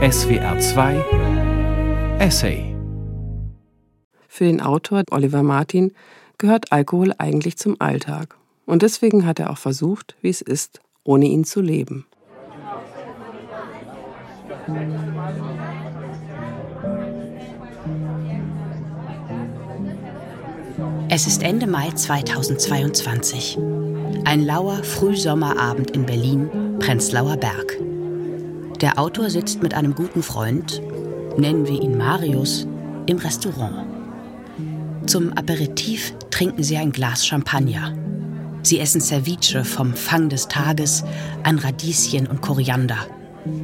SWR 2 Essay Für den Autor Oliver Martin gehört Alkohol eigentlich zum Alltag. Und deswegen hat er auch versucht, wie es ist, ohne ihn zu leben. Es ist Ende Mai 2022. Ein lauer Frühsommerabend in Berlin, Prenzlauer Berg. Der Autor sitzt mit einem guten Freund, nennen wir ihn Marius, im Restaurant. Zum Aperitif trinken sie ein Glas Champagner. Sie essen Ceviche vom Fang des Tages an Radieschen und Koriander,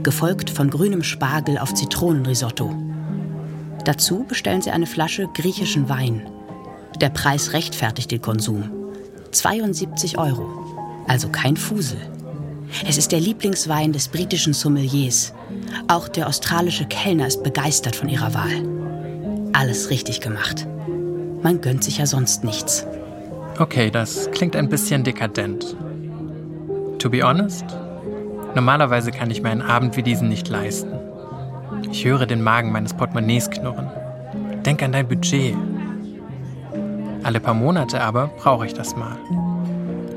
gefolgt von grünem Spargel auf Zitronenrisotto. Dazu bestellen sie eine Flasche griechischen Wein. Der Preis rechtfertigt den Konsum. 72 Euro. Also kein Fusel. Es ist der Lieblingswein des britischen Sommeliers. Auch der australische Kellner ist begeistert von ihrer Wahl. Alles richtig gemacht. Man gönnt sich ja sonst nichts. Okay, das klingt ein bisschen dekadent. To be honest, normalerweise kann ich mir einen Abend wie diesen nicht leisten. Ich höre den Magen meines Portemonnaies knurren. Denk an dein Budget. Alle paar Monate aber brauche ich das mal.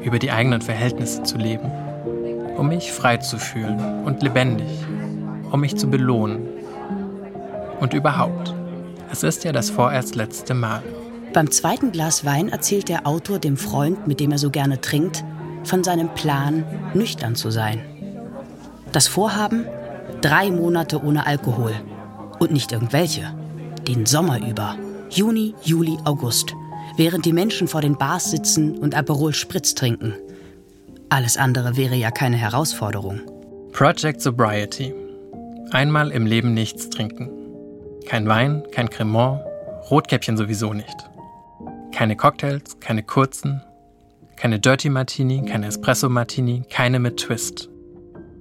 Über die eigenen Verhältnisse zu leben. Um mich frei zu fühlen und lebendig. Um mich zu belohnen. Und überhaupt. Es ist ja das vorerst letzte Mal. Beim zweiten Glas Wein erzählt der Autor dem Freund, mit dem er so gerne trinkt, von seinem Plan, nüchtern zu sein. Das Vorhaben? Drei Monate ohne Alkohol. Und nicht irgendwelche. Den Sommer über. Juni, Juli, August. Während die Menschen vor den Bars sitzen und Aperol Spritz trinken. Alles andere wäre ja keine Herausforderung. Project Sobriety. Einmal im Leben nichts trinken. Kein Wein, kein Cremant, Rotkäppchen sowieso nicht. Keine Cocktails, keine kurzen, keine Dirty Martini, keine Espresso Martini, keine mit Twist.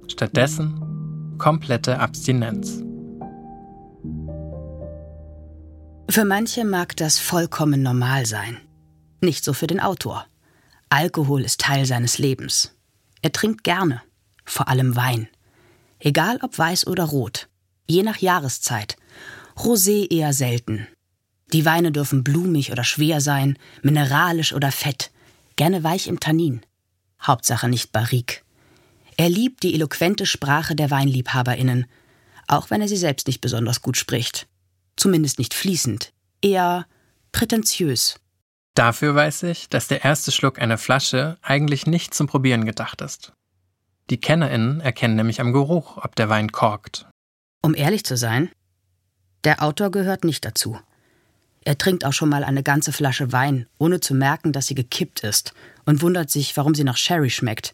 Stattdessen komplette Abstinenz. Für manche mag das vollkommen normal sein. Nicht so für den Autor. Alkohol ist Teil seines Lebens. Er trinkt gerne, vor allem Wein. Egal ob weiß oder rot, je nach Jahreszeit. Rosé eher selten. Die Weine dürfen blumig oder schwer sein, mineralisch oder fett, gerne weich im Tannin. Hauptsache nicht barrique. Er liebt die eloquente Sprache der Weinliebhaberinnen, auch wenn er sie selbst nicht besonders gut spricht. Zumindest nicht fließend, eher prätentiös. Dafür weiß ich, dass der erste Schluck einer Flasche eigentlich nicht zum Probieren gedacht ist. Die KennerInnen erkennen nämlich am Geruch, ob der Wein korkt. Um ehrlich zu sein, der Autor gehört nicht dazu. Er trinkt auch schon mal eine ganze Flasche Wein, ohne zu merken, dass sie gekippt ist, und wundert sich, warum sie nach Sherry schmeckt.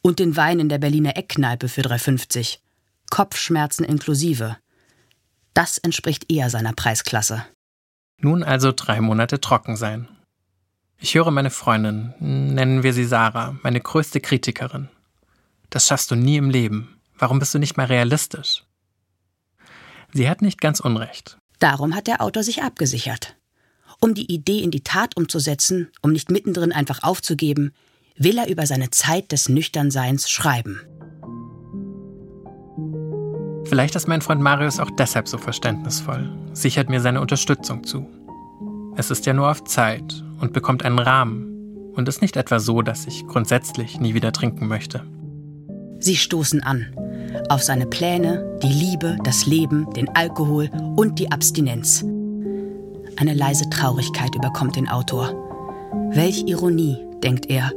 Und den Wein in der Berliner Eckkneipe für 3,50. Kopfschmerzen inklusive. Das entspricht eher seiner Preisklasse. Nun also drei Monate trocken sein. Ich höre meine Freundin, nennen wir sie Sarah, meine größte Kritikerin. Das schaffst du nie im Leben. Warum bist du nicht mal realistisch? Sie hat nicht ganz unrecht. Darum hat der Autor sich abgesichert. Um die Idee in die Tat umzusetzen, um nicht mittendrin einfach aufzugeben, will er über seine Zeit des Nüchternseins schreiben. Vielleicht ist mein Freund Marius auch deshalb so verständnisvoll, sichert mir seine Unterstützung zu. Es ist ja nur auf Zeit und bekommt einen Rahmen und ist nicht etwa so, dass ich grundsätzlich nie wieder trinken möchte. Sie stoßen an auf seine Pläne, die Liebe, das Leben, den Alkohol und die Abstinenz. Eine leise Traurigkeit überkommt den Autor. Welch Ironie, denkt er,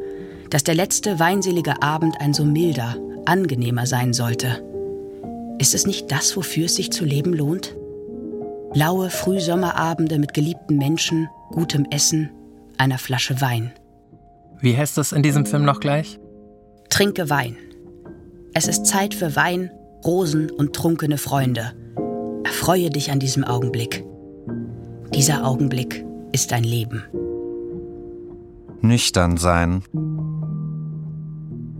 dass der letzte weinselige Abend ein so milder, angenehmer sein sollte. Ist es nicht das, wofür es sich zu leben lohnt? Laue Frühsommerabende mit geliebten Menschen, gutem Essen, einer Flasche Wein. Wie heißt das in diesem Film noch gleich? Trinke Wein. Es ist Zeit für Wein, Rosen und trunkene Freunde. Erfreue dich an diesem Augenblick. Dieser Augenblick ist dein Leben. Nüchtern sein.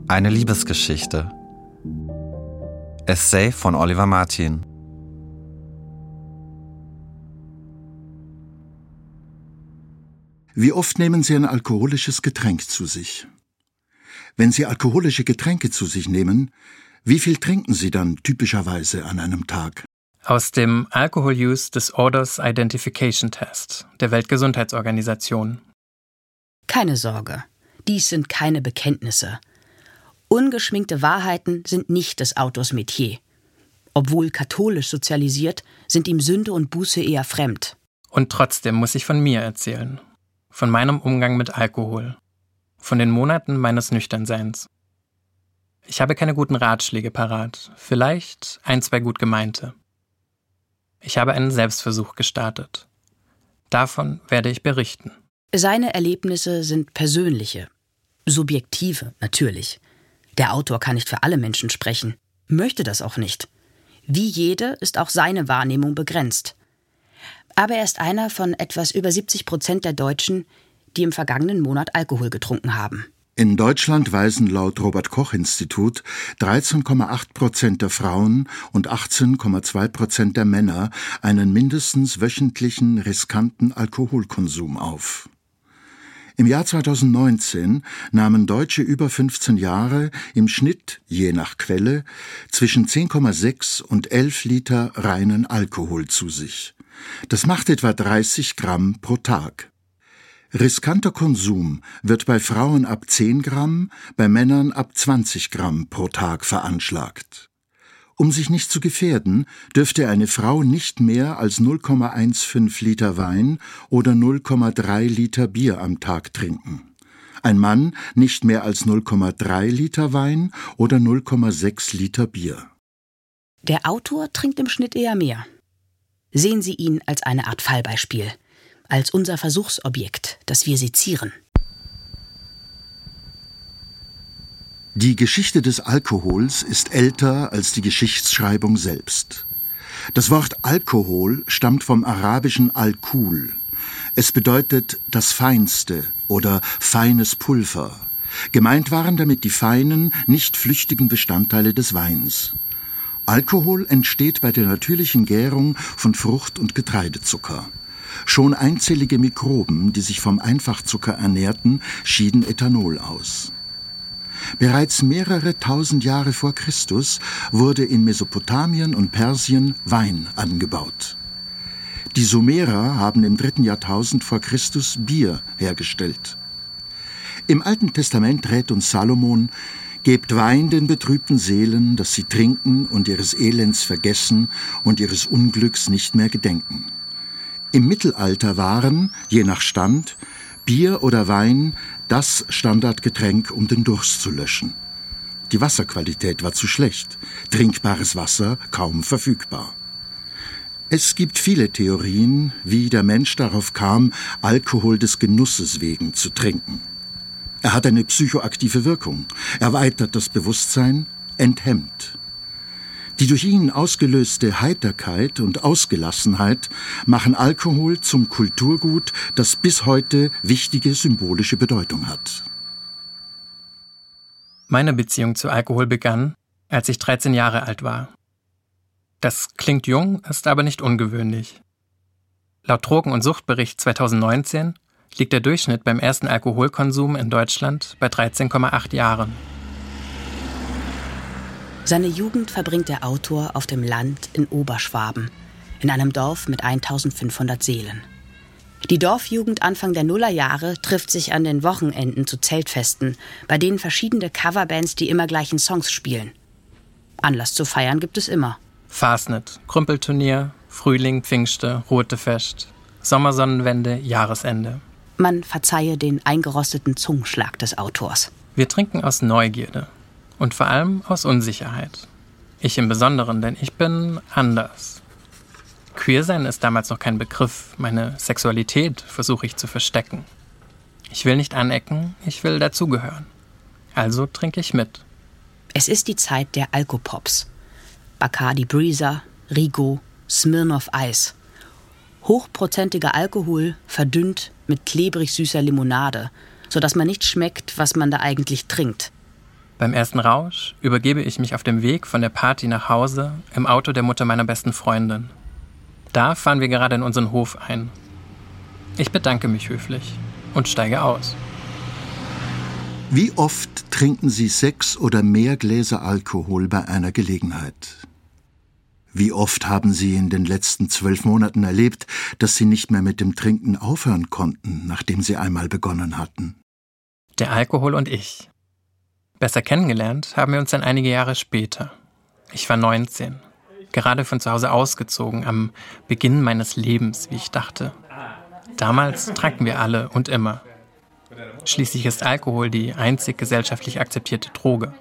Eine Liebesgeschichte. Essay von Oliver Martin. Wie oft nehmen Sie ein alkoholisches Getränk zu sich? Wenn Sie alkoholische Getränke zu sich nehmen, Wie viel trinken Sie dann typischerweise an einem Tag? Aus dem Alcohol Use Disorders Identification Test der Weltgesundheitsorganisation. Keine Sorge, dies sind keine Bekenntnisse. Ungeschminkte Wahrheiten sind nicht des Autors Metier. Obwohl katholisch sozialisiert, sind ihm Sünde und Buße eher fremd. Und trotzdem muss ich von mir erzählen. Von meinem Umgang mit Alkohol. Von den Monaten meines Nüchternseins. Ich habe keine guten Ratschläge parat, vielleicht ein, zwei gut gemeinte. Ich habe einen Selbstversuch gestartet. Davon werde ich berichten. Seine Erlebnisse sind persönliche, subjektive natürlich. Der Autor kann nicht für alle Menschen sprechen, möchte das auch nicht. Wie jede ist auch seine Wahrnehmung begrenzt. Aber er ist einer von etwas über 70 Prozent der Deutschen, die im vergangenen Monat Alkohol getrunken haben. In Deutschland weisen laut Robert Koch Institut 13,8 Prozent der Frauen und 18,2 Prozent der Männer einen mindestens wöchentlichen riskanten Alkoholkonsum auf. Im Jahr 2019 nahmen Deutsche über 15 Jahre im Schnitt, je nach Quelle, zwischen 10,6 und 11 Liter reinen Alkohol zu sich. Das macht etwa 30 Gramm pro Tag. Riskanter Konsum wird bei Frauen ab 10 Gramm, bei Männern ab 20 Gramm pro Tag veranschlagt. Um sich nicht zu gefährden, dürfte eine Frau nicht mehr als 0,15 Liter Wein oder 0,3 Liter Bier am Tag trinken. Ein Mann nicht mehr als 0,3 Liter Wein oder 0,6 Liter Bier. Der Autor trinkt im Schnitt eher mehr. Sehen Sie ihn als eine Art Fallbeispiel als unser Versuchsobjekt, das wir sezieren. Die Geschichte des Alkohols ist älter als die Geschichtsschreibung selbst. Das Wort Alkohol stammt vom arabischen Alkul. Es bedeutet das Feinste oder feines Pulver. Gemeint waren damit die feinen, nicht flüchtigen Bestandteile des Weins. Alkohol entsteht bei der natürlichen Gärung von Frucht- und Getreidezucker. Schon einzellige Mikroben, die sich vom Einfachzucker ernährten, schieden Ethanol aus. Bereits mehrere tausend Jahre vor Christus wurde in Mesopotamien und Persien Wein angebaut. Die Sumerer haben im dritten Jahrtausend vor Christus Bier hergestellt. Im Alten Testament rät uns Salomon, Gebt Wein den betrübten Seelen, dass sie trinken und ihres Elends vergessen und ihres Unglücks nicht mehr gedenken. Im Mittelalter waren, je nach Stand, Bier oder Wein das Standardgetränk, um den Durst zu löschen. Die Wasserqualität war zu schlecht, trinkbares Wasser kaum verfügbar. Es gibt viele Theorien, wie der Mensch darauf kam, Alkohol des Genusses wegen zu trinken. Er hat eine psychoaktive Wirkung, erweitert das Bewusstsein, enthemmt. Die durch ihn ausgelöste Heiterkeit und Ausgelassenheit machen Alkohol zum Kulturgut, das bis heute wichtige symbolische Bedeutung hat. Meine Beziehung zu Alkohol begann, als ich 13 Jahre alt war. Das klingt jung, ist aber nicht ungewöhnlich. Laut Drogen- und Suchtbericht 2019 liegt der Durchschnitt beim ersten Alkoholkonsum in Deutschland bei 13,8 Jahren. Seine Jugend verbringt der Autor auf dem Land in Oberschwaben, in einem Dorf mit 1500 Seelen. Die Dorfjugend Anfang der Nullerjahre trifft sich an den Wochenenden zu Zeltfesten, bei denen verschiedene Coverbands die immer gleichen Songs spielen. Anlass zu feiern gibt es immer. Fastnet, Krümpelturnier, Frühling, Pfingste, Rote Fest, Sommersonnenwende, Jahresende. Man verzeihe den eingerosteten Zungenschlag des Autors. Wir trinken aus Neugierde, und vor allem aus Unsicherheit. Ich im Besonderen, denn ich bin anders. Queersein ist damals noch kein Begriff. Meine Sexualität versuche ich zu verstecken. Ich will nicht anecken, ich will dazugehören. Also trinke ich mit. Es ist die Zeit der Alkopops. Bacardi Breezer, Rigo, Smirnoff Eis. Hochprozentiger Alkohol verdünnt mit klebrig süßer Limonade, sodass man nicht schmeckt, was man da eigentlich trinkt. Beim ersten Rausch übergebe ich mich auf dem Weg von der Party nach Hause im Auto der Mutter meiner besten Freundin. Da fahren wir gerade in unseren Hof ein. Ich bedanke mich höflich und steige aus. Wie oft trinken Sie sechs oder mehr Gläser Alkohol bei einer Gelegenheit? Wie oft haben Sie in den letzten zwölf Monaten erlebt, dass Sie nicht mehr mit dem Trinken aufhören konnten, nachdem Sie einmal begonnen hatten? Der Alkohol und ich. Besser kennengelernt haben wir uns dann einige Jahre später. Ich war 19, gerade von zu Hause ausgezogen, am Beginn meines Lebens, wie ich dachte. Damals tranken wir alle und immer. Schließlich ist Alkohol die einzig gesellschaftlich akzeptierte Droge.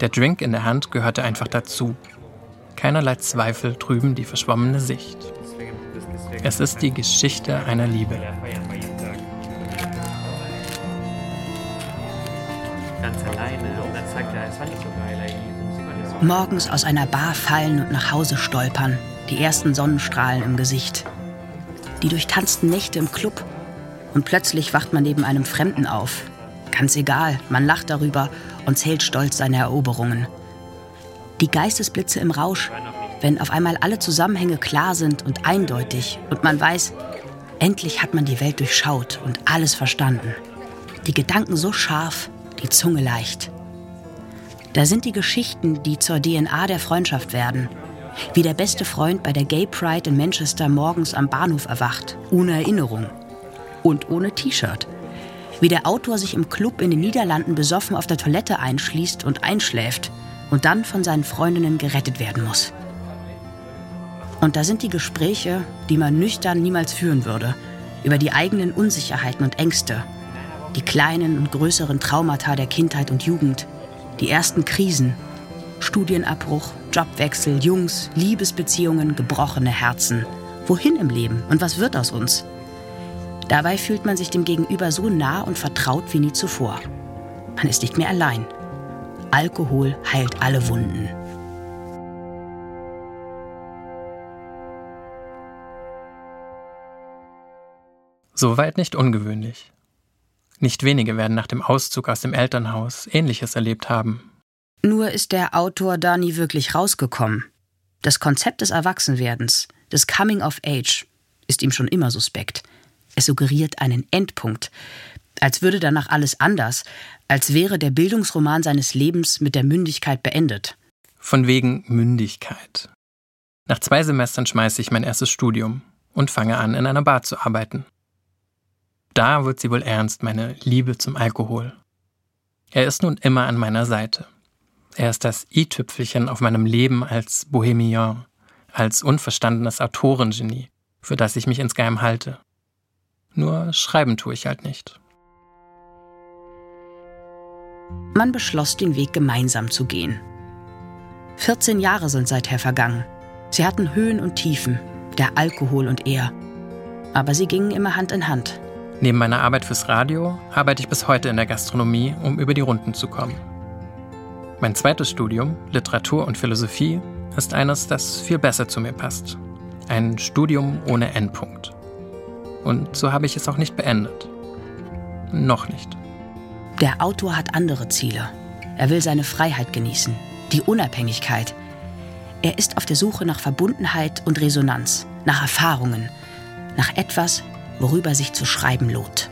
Der Drink in der Hand gehörte einfach dazu. Keinerlei Zweifel trüben die verschwommene Sicht. Es ist die Geschichte einer Liebe. Morgens aus einer Bar fallen und nach Hause stolpern, die ersten Sonnenstrahlen im Gesicht. Die durchtanzten Nächte im Club und plötzlich wacht man neben einem Fremden auf. Ganz egal, man lacht darüber und zählt stolz seine Eroberungen. Die Geistesblitze im Rausch, wenn auf einmal alle Zusammenhänge klar sind und eindeutig und man weiß, endlich hat man die Welt durchschaut und alles verstanden. Die Gedanken so scharf, die Zunge leicht. Da sind die Geschichten, die zur DNA der Freundschaft werden. Wie der beste Freund bei der Gay Pride in Manchester morgens am Bahnhof erwacht, ohne Erinnerung und ohne T-Shirt. Wie der Autor sich im Club in den Niederlanden besoffen auf der Toilette einschließt und einschläft und dann von seinen Freundinnen gerettet werden muss. Und da sind die Gespräche, die man nüchtern niemals führen würde, über die eigenen Unsicherheiten und Ängste, die kleinen und größeren Traumata der Kindheit und Jugend, die ersten Krisen, Studienabbruch, Jobwechsel, Jungs, Liebesbeziehungen, gebrochene Herzen. Wohin im Leben und was wird aus uns? Dabei fühlt man sich dem Gegenüber so nah und vertraut wie nie zuvor. Man ist nicht mehr allein. Alkohol heilt alle Wunden. Soweit nicht ungewöhnlich. Nicht wenige werden nach dem Auszug aus dem Elternhaus Ähnliches erlebt haben. Nur ist der Autor da nie wirklich rausgekommen. Das Konzept des Erwachsenwerdens, des Coming of Age, ist ihm schon immer suspekt. Es suggeriert einen Endpunkt, als würde danach alles anders, als wäre der Bildungsroman seines Lebens mit der Mündigkeit beendet. Von wegen Mündigkeit. Nach zwei Semestern schmeiße ich mein erstes Studium und fange an, in einer Bar zu arbeiten. Da wird sie wohl ernst, meine Liebe zum Alkohol. Er ist nun immer an meiner Seite. Er ist das i-Tüpfelchen auf meinem Leben als Bohemian, als unverstandenes Autorengenie, für das ich mich insgeheim halte. Nur schreiben tue ich halt nicht. Man beschloss, den Weg gemeinsam zu gehen. 14 Jahre sind seither vergangen. Sie hatten Höhen und Tiefen, der Alkohol und er. Aber sie gingen immer Hand in Hand. Neben meiner Arbeit fürs Radio arbeite ich bis heute in der Gastronomie, um über die Runden zu kommen. Mein zweites Studium, Literatur und Philosophie, ist eines, das viel besser zu mir passt. Ein Studium ohne Endpunkt. Und so habe ich es auch nicht beendet. Noch nicht. Der Autor hat andere Ziele. Er will seine Freiheit genießen, die Unabhängigkeit. Er ist auf der Suche nach Verbundenheit und Resonanz, nach Erfahrungen, nach etwas, worüber sich zu schreiben lohnt.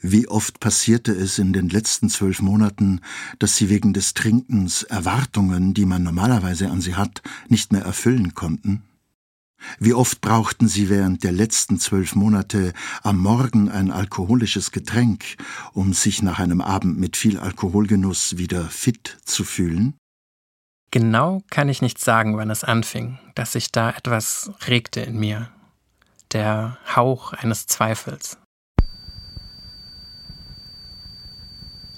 Wie oft passierte es in den letzten zwölf Monaten, dass Sie wegen des Trinkens Erwartungen, die man normalerweise an Sie hat, nicht mehr erfüllen konnten? Wie oft brauchten Sie während der letzten zwölf Monate am Morgen ein alkoholisches Getränk, um sich nach einem Abend mit viel Alkoholgenuss wieder fit zu fühlen? Genau kann ich nicht sagen, wann es anfing, dass sich da etwas regte in mir. Der Hauch eines Zweifels.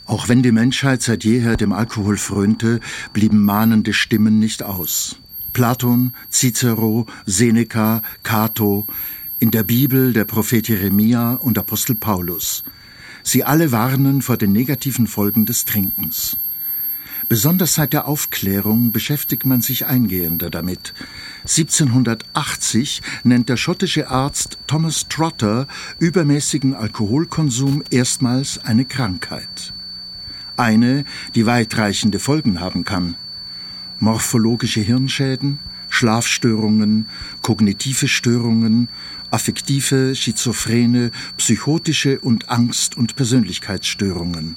Auch wenn die Menschheit seit jeher dem Alkohol frönte, blieben mahnende Stimmen nicht aus. Platon, Cicero, Seneca, Cato, in der Bibel der Prophet Jeremia und Apostel Paulus. Sie alle warnen vor den negativen Folgen des Trinkens. Besonders seit der Aufklärung beschäftigt man sich eingehender damit. 1780 nennt der schottische Arzt Thomas Trotter übermäßigen Alkoholkonsum erstmals eine Krankheit eine, die weitreichende Folgen haben kann. Morphologische Hirnschäden, Schlafstörungen, kognitive Störungen, affektive, schizophrene, psychotische und Angst- und Persönlichkeitsstörungen.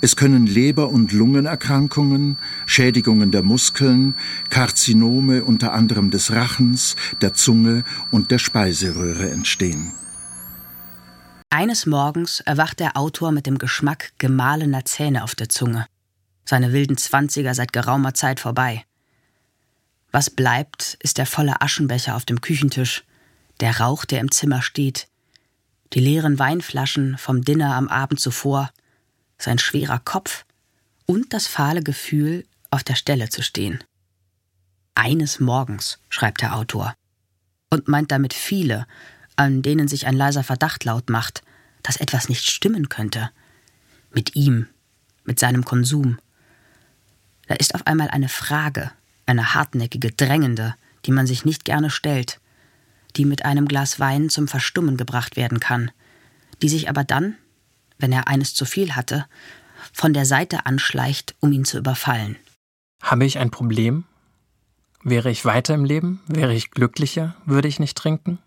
Es können Leber- und Lungenerkrankungen, Schädigungen der Muskeln, Karzinome unter anderem des Rachens, der Zunge und der Speiseröhre entstehen. Eines Morgens erwacht der Autor mit dem Geschmack gemahlener Zähne auf der Zunge. Seine wilden Zwanziger seit geraumer Zeit vorbei. Was bleibt, ist der volle Aschenbecher auf dem Küchentisch, der Rauch, der im Zimmer steht, die leeren Weinflaschen vom Dinner am Abend zuvor – sein schwerer Kopf und das fahle Gefühl, auf der Stelle zu stehen. Eines Morgens, schreibt der Autor, und meint damit viele, an denen sich ein leiser Verdacht laut macht, dass etwas nicht stimmen könnte. Mit ihm, mit seinem Konsum. Da ist auf einmal eine Frage, eine hartnäckige, drängende, die man sich nicht gerne stellt, die mit einem Glas Wein zum Verstummen gebracht werden kann, die sich aber dann wenn er eines zu viel hatte, von der Seite anschleicht, um ihn zu überfallen. Habe ich ein Problem? Wäre ich weiter im Leben? Wäre ich glücklicher? Würde ich nicht trinken?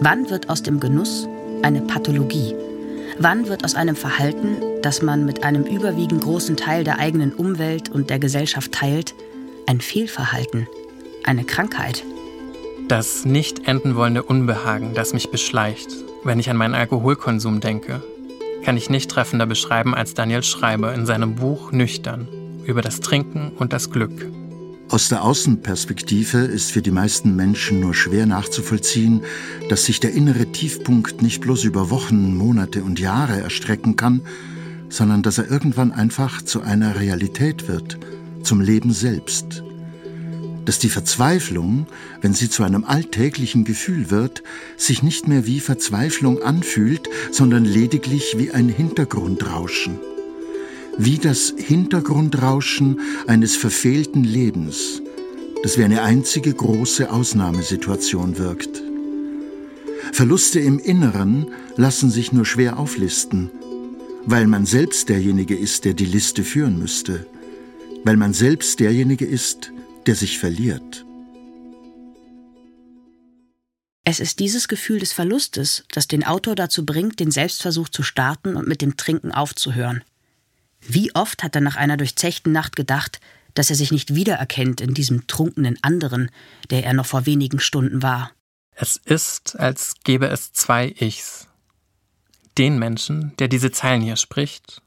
Wann wird aus dem Genuss eine Pathologie? Wann wird aus einem Verhalten, das man mit einem überwiegend großen Teil der eigenen Umwelt und der Gesellschaft teilt, ein Fehlverhalten, eine Krankheit? Das nicht enden wollende Unbehagen, das mich beschleicht, wenn ich an meinen Alkoholkonsum denke, kann ich nicht treffender beschreiben als Daniel Schreiber in seinem Buch Nüchtern über das Trinken und das Glück. Aus der Außenperspektive ist für die meisten Menschen nur schwer nachzuvollziehen, dass sich der innere Tiefpunkt nicht bloß über Wochen, Monate und Jahre erstrecken kann, sondern dass er irgendwann einfach zu einer Realität wird, zum Leben selbst dass die Verzweiflung, wenn sie zu einem alltäglichen Gefühl wird, sich nicht mehr wie Verzweiflung anfühlt, sondern lediglich wie ein Hintergrundrauschen. Wie das Hintergrundrauschen eines verfehlten Lebens, das wie eine einzige große Ausnahmesituation wirkt. Verluste im Inneren lassen sich nur schwer auflisten, weil man selbst derjenige ist, der die Liste führen müsste, weil man selbst derjenige ist, der sich verliert. Es ist dieses Gefühl des Verlustes, das den Autor dazu bringt, den Selbstversuch zu starten und mit dem Trinken aufzuhören. Wie oft hat er nach einer durchzechten Nacht gedacht, dass er sich nicht wiedererkennt in diesem trunkenen anderen, der er noch vor wenigen Stunden war. Es ist, als gäbe es zwei Ichs. Den Menschen, der diese Zeilen hier spricht,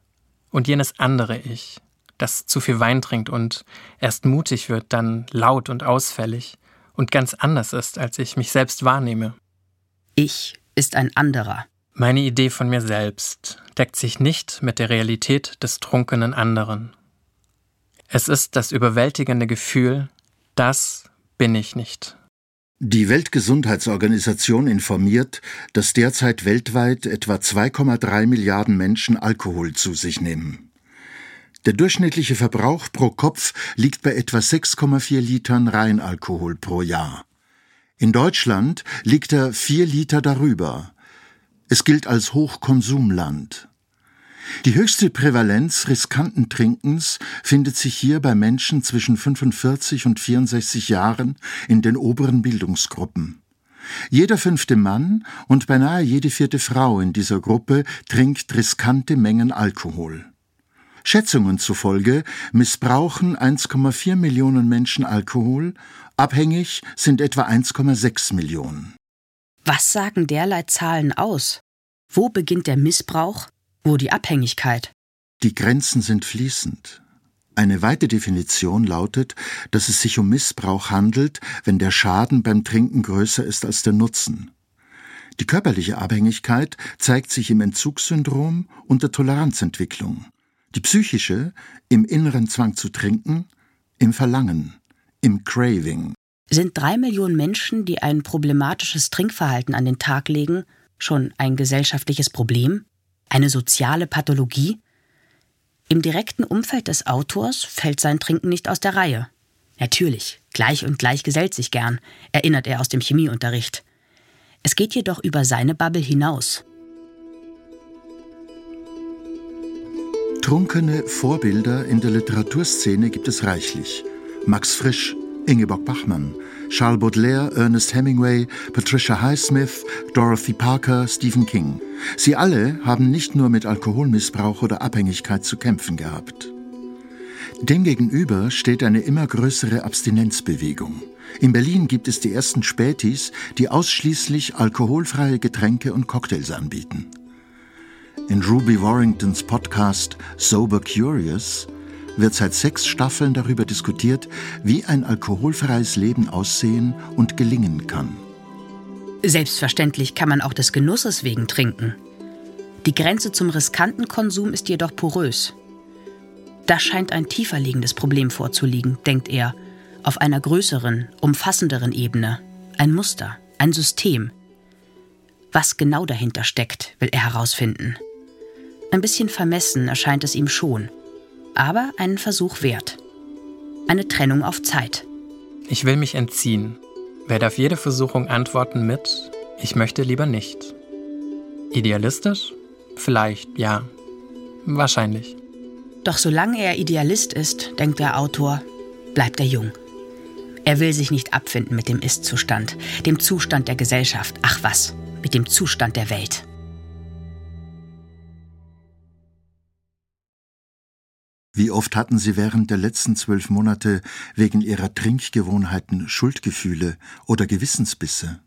und jenes andere Ich, das zu viel Wein trinkt und erst mutig wird, dann laut und ausfällig und ganz anders ist, als ich mich selbst wahrnehme. Ich ist ein anderer. Meine Idee von mir selbst deckt sich nicht mit der Realität des trunkenen anderen. Es ist das überwältigende Gefühl, das bin ich nicht. Die Weltgesundheitsorganisation informiert, dass derzeit weltweit etwa 2,3 Milliarden Menschen Alkohol zu sich nehmen. Der durchschnittliche Verbrauch pro Kopf liegt bei etwa 6,4 Litern Reinalkohol pro Jahr. In Deutschland liegt er vier Liter darüber. Es gilt als Hochkonsumland. Die höchste Prävalenz riskanten Trinkens findet sich hier bei Menschen zwischen 45 und 64 Jahren in den oberen Bildungsgruppen. Jeder fünfte Mann und beinahe jede vierte Frau in dieser Gruppe trinkt riskante Mengen Alkohol. Schätzungen zufolge missbrauchen 1,4 Millionen Menschen Alkohol, abhängig sind etwa 1,6 Millionen. Was sagen derlei Zahlen aus? Wo beginnt der Missbrauch, wo die Abhängigkeit? Die Grenzen sind fließend. Eine weite Definition lautet, dass es sich um Missbrauch handelt, wenn der Schaden beim Trinken größer ist als der Nutzen. Die körperliche Abhängigkeit zeigt sich im Entzugssyndrom und der Toleranzentwicklung die psychische im inneren Zwang zu trinken, im Verlangen, im Craving. Sind drei Millionen Menschen, die ein problematisches Trinkverhalten an den Tag legen, schon ein gesellschaftliches Problem? Eine soziale Pathologie? Im direkten Umfeld des Autors fällt sein Trinken nicht aus der Reihe. Natürlich, gleich und gleich gesellt sich gern, erinnert er aus dem Chemieunterricht. Es geht jedoch über seine Bubble hinaus. Betrunkene Vorbilder in der Literaturszene gibt es reichlich. Max Frisch, Ingeborg Bachmann, Charles Baudelaire, Ernest Hemingway, Patricia Highsmith, Dorothy Parker, Stephen King. Sie alle haben nicht nur mit Alkoholmissbrauch oder Abhängigkeit zu kämpfen gehabt. Demgegenüber steht eine immer größere Abstinenzbewegung. In Berlin gibt es die ersten Spätis, die ausschließlich alkoholfreie Getränke und Cocktails anbieten. In Ruby Warringtons Podcast Sober Curious wird seit sechs Staffeln darüber diskutiert, wie ein alkoholfreies Leben aussehen und gelingen kann. Selbstverständlich kann man auch des Genusses wegen trinken. Die Grenze zum riskanten Konsum ist jedoch porös. Da scheint ein tiefer liegendes Problem vorzuliegen, denkt er, auf einer größeren, umfassenderen Ebene. Ein Muster, ein System. Was genau dahinter steckt, will er herausfinden. Ein bisschen vermessen erscheint es ihm schon, aber einen Versuch wert. Eine Trennung auf Zeit. Ich will mich entziehen. Werde auf jede Versuchung antworten mit Ich möchte lieber nicht. Idealistisch? Vielleicht, ja. Wahrscheinlich. Doch solange er Idealist ist, denkt der Autor, bleibt er jung. Er will sich nicht abfinden mit dem Ist-Zustand, dem Zustand der Gesellschaft, ach was, mit dem Zustand der Welt. Wie oft hatten Sie während der letzten zwölf Monate wegen Ihrer Trinkgewohnheiten Schuldgefühle oder Gewissensbisse?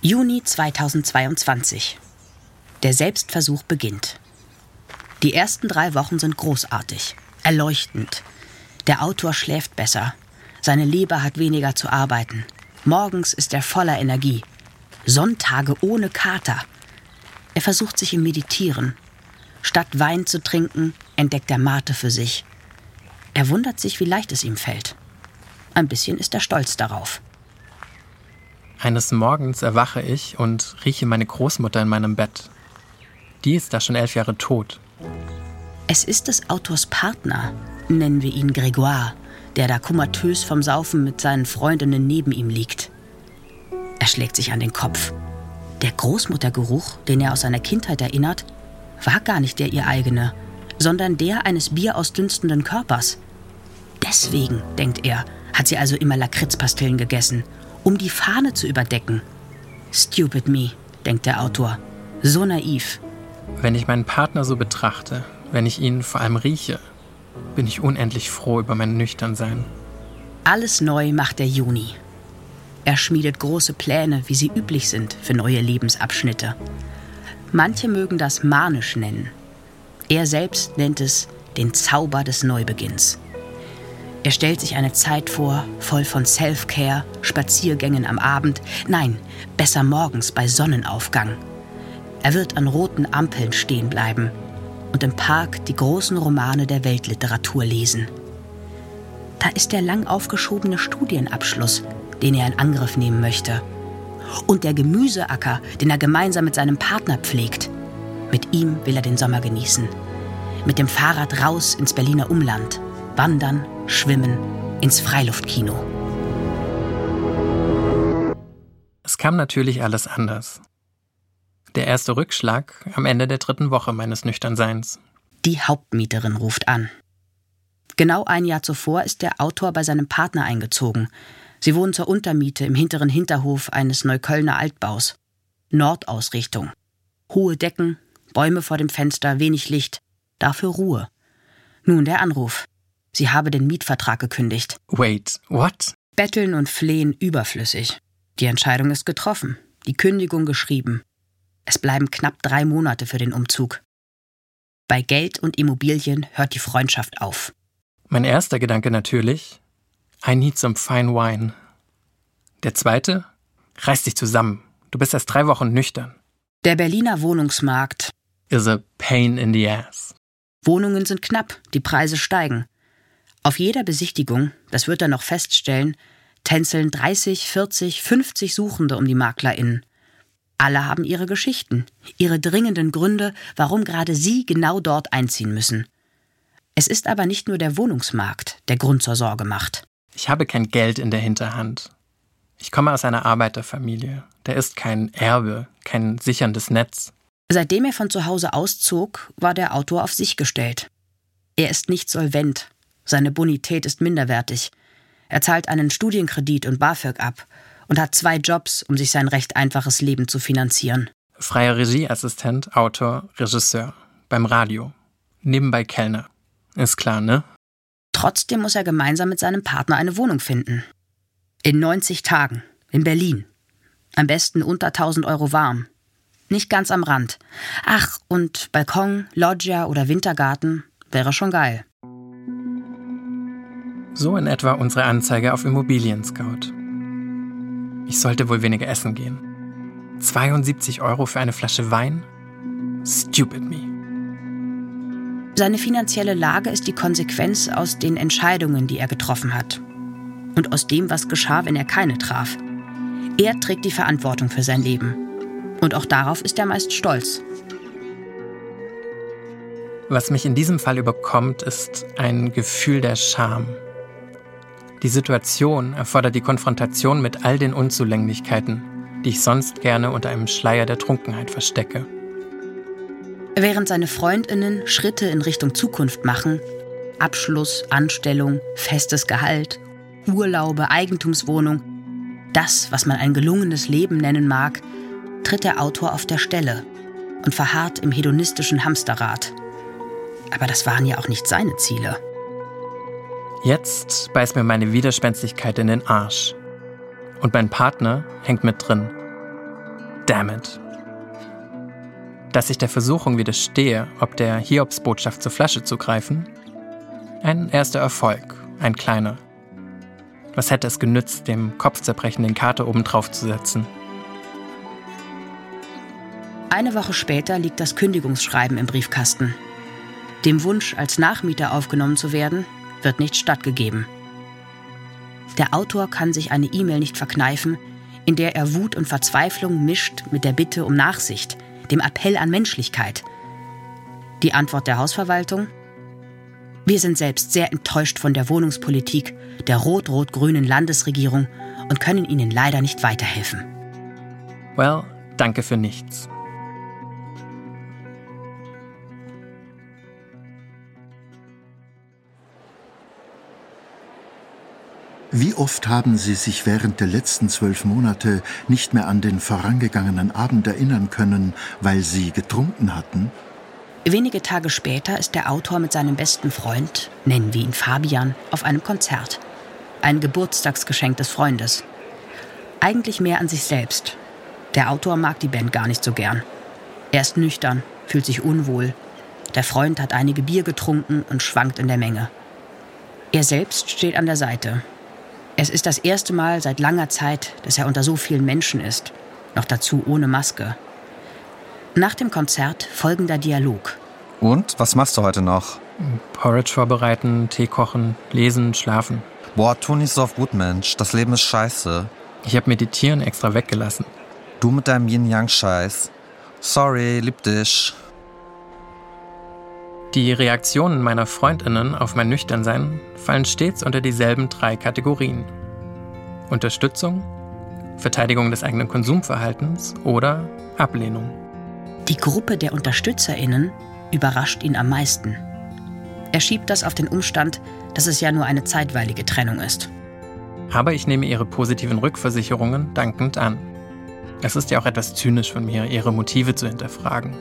Juni 2022. Der Selbstversuch beginnt. Die ersten drei Wochen sind großartig, erleuchtend. Der Autor schläft besser. Seine Leber hat weniger zu arbeiten. Morgens ist er voller Energie. Sonntage ohne Kater. Er versucht sich im Meditieren. Statt Wein zu trinken, entdeckt er Mate für sich. Er wundert sich, wie leicht es ihm fällt. Ein bisschen ist er stolz darauf. Eines Morgens erwache ich und rieche meine Großmutter in meinem Bett. Die ist da schon elf Jahre tot. Es ist des Autors Partner, nennen wir ihn Grégoire, der da komatös vom Saufen mit seinen Freundinnen neben ihm liegt. Er schlägt sich an den Kopf. Der Großmuttergeruch, den er aus seiner Kindheit erinnert, war gar nicht der ihr eigene, sondern der eines bierausdünstenden Körpers. Deswegen, denkt er, hat sie also immer Lakritzpastillen gegessen, um die Fahne zu überdecken. Stupid me, denkt der Autor. So naiv. Wenn ich meinen Partner so betrachte, wenn ich ihn vor allem rieche, bin ich unendlich froh über mein Nüchternsein. Alles neu macht der Juni. Er schmiedet große Pläne, wie sie üblich sind für neue Lebensabschnitte. Manche mögen das manisch nennen. Er selbst nennt es den Zauber des Neubeginns. Er stellt sich eine Zeit vor, voll von Self-Care, Spaziergängen am Abend, nein, besser morgens bei Sonnenaufgang. Er wird an roten Ampeln stehen bleiben und im Park die großen Romane der Weltliteratur lesen. Da ist der lang aufgeschobene Studienabschluss, den er in Angriff nehmen möchte. Und der Gemüseacker, den er gemeinsam mit seinem Partner pflegt. Mit ihm will er den Sommer genießen. Mit dem Fahrrad raus ins Berliner Umland. Wandern, schwimmen, ins Freiluftkino. Es kam natürlich alles anders. Der erste Rückschlag am Ende der dritten Woche meines Nüchternseins. Die Hauptmieterin ruft an. Genau ein Jahr zuvor ist der Autor bei seinem Partner eingezogen. Sie wohnen zur Untermiete im hinteren Hinterhof eines Neuköllner Altbaus. Nordausrichtung. Hohe Decken, Bäume vor dem Fenster, wenig Licht, dafür Ruhe. Nun der Anruf. Sie habe den Mietvertrag gekündigt. Wait, what? Betteln und Flehen überflüssig. Die Entscheidung ist getroffen, die Kündigung geschrieben. Es bleiben knapp drei Monate für den Umzug. Bei Geld und Immobilien hört die Freundschaft auf. Mein erster Gedanke natürlich, I need some fine wine. Der zweite, reiß dich zusammen. Du bist erst drei Wochen nüchtern. Der Berliner Wohnungsmarkt is a pain in the ass. Wohnungen sind knapp, die Preise steigen. Auf jeder Besichtigung, das wird er noch feststellen, tänzeln 30, 40, 50 Suchende um die MaklerInnen. Alle haben ihre Geschichten, ihre dringenden Gründe, warum gerade sie genau dort einziehen müssen. Es ist aber nicht nur der Wohnungsmarkt, der Grund zur Sorge macht. Ich habe kein Geld in der Hinterhand. Ich komme aus einer Arbeiterfamilie. Da ist kein Erbe, kein sicherndes Netz. Seitdem er von zu Hause auszog, war der Autor auf sich gestellt. Er ist nicht solvent, seine Bonität ist minderwertig. Er zahlt einen Studienkredit und BAföG ab und hat zwei Jobs, um sich sein recht einfaches Leben zu finanzieren. Freier Regieassistent, Autor, Regisseur. Beim Radio. Nebenbei Kellner. Ist klar, ne? Trotzdem muss er gemeinsam mit seinem Partner eine Wohnung finden. In 90 Tagen. In Berlin. Am besten unter 1000 Euro warm. Nicht ganz am Rand. Ach, und Balkon, Loggia oder Wintergarten wäre schon geil. So in etwa unsere Anzeige auf Immobilien Scout. Ich sollte wohl weniger essen gehen. 72 Euro für eine Flasche Wein? Stupid me. Seine finanzielle Lage ist die Konsequenz aus den Entscheidungen, die er getroffen hat. Und aus dem, was geschah, wenn er keine traf. Er trägt die Verantwortung für sein Leben. Und auch darauf ist er meist stolz. Was mich in diesem Fall überkommt, ist ein Gefühl der Scham. Die Situation erfordert die Konfrontation mit all den Unzulänglichkeiten, die ich sonst gerne unter einem Schleier der Trunkenheit verstecke. Während seine Freundinnen Schritte in Richtung Zukunft machen, Abschluss, Anstellung, festes Gehalt, Urlaube, Eigentumswohnung, das, was man ein gelungenes Leben nennen mag, tritt der Autor auf der Stelle und verharrt im hedonistischen Hamsterrad. Aber das waren ja auch nicht seine Ziele. Jetzt beißt mir meine Widerspenstigkeit in den Arsch. Und mein Partner hängt mit drin. Damn it. Dass ich der Versuchung widerstehe, ob der Hiobsbotschaft zur Flasche zu greifen? Ein erster Erfolg, ein kleiner. Was hätte es genützt, dem Kopfzerbrechen den Kater obendrauf zu setzen? Eine Woche später liegt das Kündigungsschreiben im Briefkasten. Dem Wunsch, als Nachmieter aufgenommen zu werden, wird nicht stattgegeben. Der Autor kann sich eine E-Mail nicht verkneifen, in der er Wut und Verzweiflung mischt mit der Bitte um Nachsicht, dem Appell an Menschlichkeit. Die Antwort der Hausverwaltung? Wir sind selbst sehr enttäuscht von der Wohnungspolitik der rot-rot-grünen Landesregierung und können Ihnen leider nicht weiterhelfen. Well, danke für nichts. Wie oft haben Sie sich während der letzten zwölf Monate nicht mehr an den vorangegangenen Abend erinnern können, weil Sie getrunken hatten? Wenige Tage später ist der Autor mit seinem besten Freund, nennen wir ihn Fabian, auf einem Konzert. Ein Geburtstagsgeschenk des Freundes. Eigentlich mehr an sich selbst. Der Autor mag die Band gar nicht so gern. Er ist nüchtern, fühlt sich unwohl. Der Freund hat einige Bier getrunken und schwankt in der Menge. Er selbst steht an der Seite, es ist das erste Mal seit langer Zeit, dass er unter so vielen Menschen ist, noch dazu ohne Maske. Nach dem Konzert folgender Dialog. Und was machst du heute noch? Porridge vorbereiten, Tee kochen, lesen, schlafen. Boah, tu nicht so auf gut, Mensch. Das Leben ist scheiße. Ich habe Meditieren extra weggelassen. Du mit deinem Yin-Yang-Scheiß. Sorry, lieb dich. Die Reaktionen meiner Freundinnen auf mein Nüchternsein fallen stets unter dieselben drei Kategorien. Unterstützung, Verteidigung des eigenen Konsumverhaltens oder Ablehnung. Die Gruppe der Unterstützerinnen überrascht ihn am meisten. Er schiebt das auf den Umstand, dass es ja nur eine zeitweilige Trennung ist. Aber ich nehme ihre positiven Rückversicherungen dankend an. Es ist ja auch etwas zynisch von mir, ihre Motive zu hinterfragen.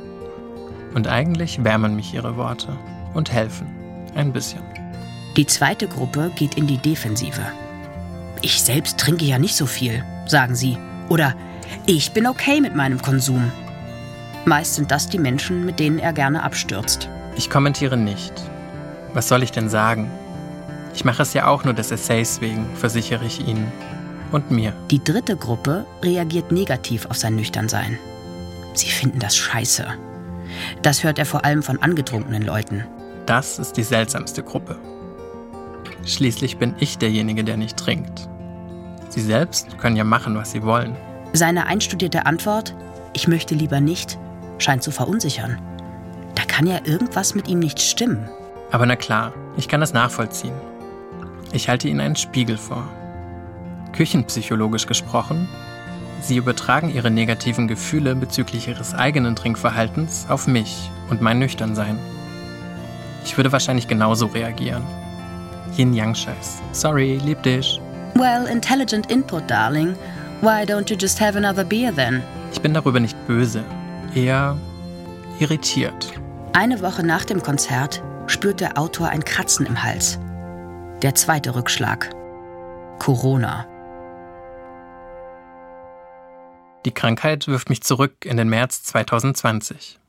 Und eigentlich wärmen mich ihre Worte und helfen. Ein bisschen. Die zweite Gruppe geht in die Defensive. Ich selbst trinke ja nicht so viel, sagen sie. Oder ich bin okay mit meinem Konsum. Meist sind das die Menschen, mit denen er gerne abstürzt. Ich kommentiere nicht. Was soll ich denn sagen? Ich mache es ja auch nur des Essays wegen, versichere ich Ihnen. Und mir. Die dritte Gruppe reagiert negativ auf sein Nüchternsein. Sie finden das scheiße. Das hört er vor allem von angetrunkenen Leuten. Das ist die seltsamste Gruppe. Schließlich bin ich derjenige, der nicht trinkt. Sie selbst können ja machen, was sie wollen. Seine einstudierte Antwort, ich möchte lieber nicht, scheint zu verunsichern. Da kann ja irgendwas mit ihm nicht stimmen. Aber na klar, ich kann das nachvollziehen. Ich halte Ihnen einen Spiegel vor. Küchenpsychologisch gesprochen Sie übertragen ihre negativen Gefühle bezüglich ihres eigenen Trinkverhaltens auf mich und mein Nüchternsein. Ich würde wahrscheinlich genauso reagieren. Yin-Yang-Scheiß. Sorry, lieb dich. Well, intelligent input, darling. Why don't you just have another beer then? Ich bin darüber nicht böse, eher irritiert. Eine Woche nach dem Konzert spürt der Autor ein Kratzen im Hals. Der zweite Rückschlag. Corona. Die Krankheit wirft mich zurück in den März 2020.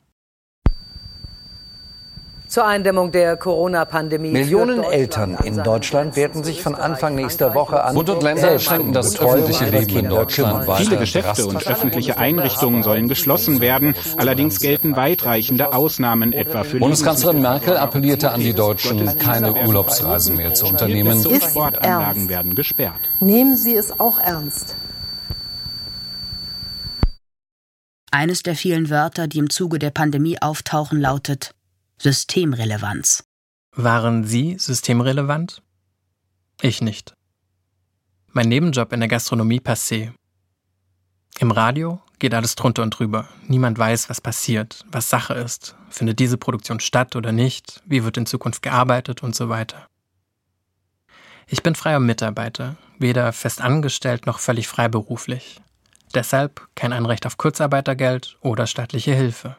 Zur Eindämmung der Corona-Pandemie. Millionen Eltern in Deutschland werden sich von Anfang nächster Woche an. Bund und Länder schränken das öffentliche Leben in Deutschland weiter. Viele Geschäfte und öffentliche Einrichtungen sollen geschlossen werden. Allerdings gelten weitreichende Ausnahmen etwa für Bundeskanzlerin Merkel appellierte an die Deutschen, keine Urlaubsreisen mehr zu unternehmen. Sportanlagen werden gesperrt. Nehmen Sie es auch ernst. Eines der vielen Wörter, die im Zuge der Pandemie auftauchen, lautet Systemrelevanz. Waren Sie systemrelevant? Ich nicht. Mein Nebenjob in der Gastronomie passé. Im Radio geht alles drunter und drüber. Niemand weiß, was passiert, was Sache ist. Findet diese Produktion statt oder nicht? Wie wird in Zukunft gearbeitet und so weiter. Ich bin freier Mitarbeiter, weder fest angestellt noch völlig freiberuflich. Deshalb kein Anrecht auf Kurzarbeitergeld oder staatliche Hilfe.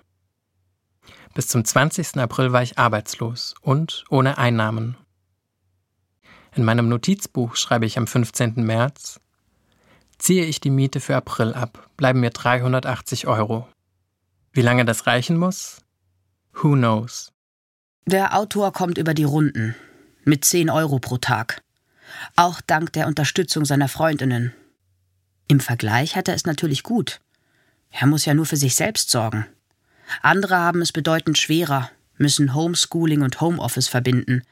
Bis zum 20. April war ich arbeitslos und ohne Einnahmen. In meinem Notizbuch schreibe ich am 15. März, Ziehe ich die Miete für April ab, bleiben mir 380 Euro. Wie lange das reichen muss? Who knows? Der Autor kommt über die Runden. Mit 10 Euro pro Tag. Auch dank der Unterstützung seiner Freundinnen. Im Vergleich hat er es natürlich gut. Er muss ja nur für sich selbst sorgen. Andere haben es bedeutend schwerer, müssen Homeschooling und Homeoffice verbinden.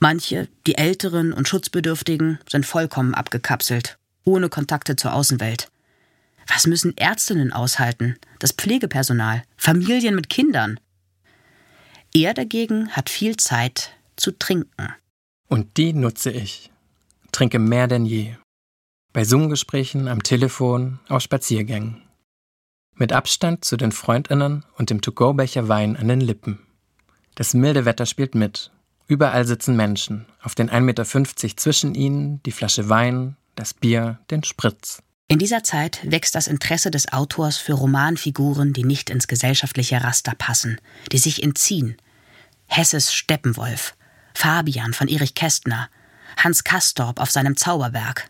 Manche, die Älteren und Schutzbedürftigen, sind vollkommen abgekapselt, ohne Kontakte zur Außenwelt. Was müssen Ärztinnen aushalten, das Pflegepersonal, Familien mit Kindern? Er dagegen hat viel Zeit zu trinken. Und die nutze ich. Trinke mehr denn je. Bei Zoom-Gesprächen, am Telefon, auf Spaziergängen. Mit Abstand zu den Freundinnen und dem To-Go-Becher Wein an den Lippen. Das milde Wetter spielt mit. Überall sitzen Menschen, auf den 1,50 Meter zwischen ihnen die Flasche Wein, das Bier, den Spritz. In dieser Zeit wächst das Interesse des Autors für Romanfiguren, die nicht ins gesellschaftliche Raster passen, die sich entziehen. Hesses Steppenwolf, Fabian von Erich Kästner, Hans Kastorp auf seinem Zauberberg.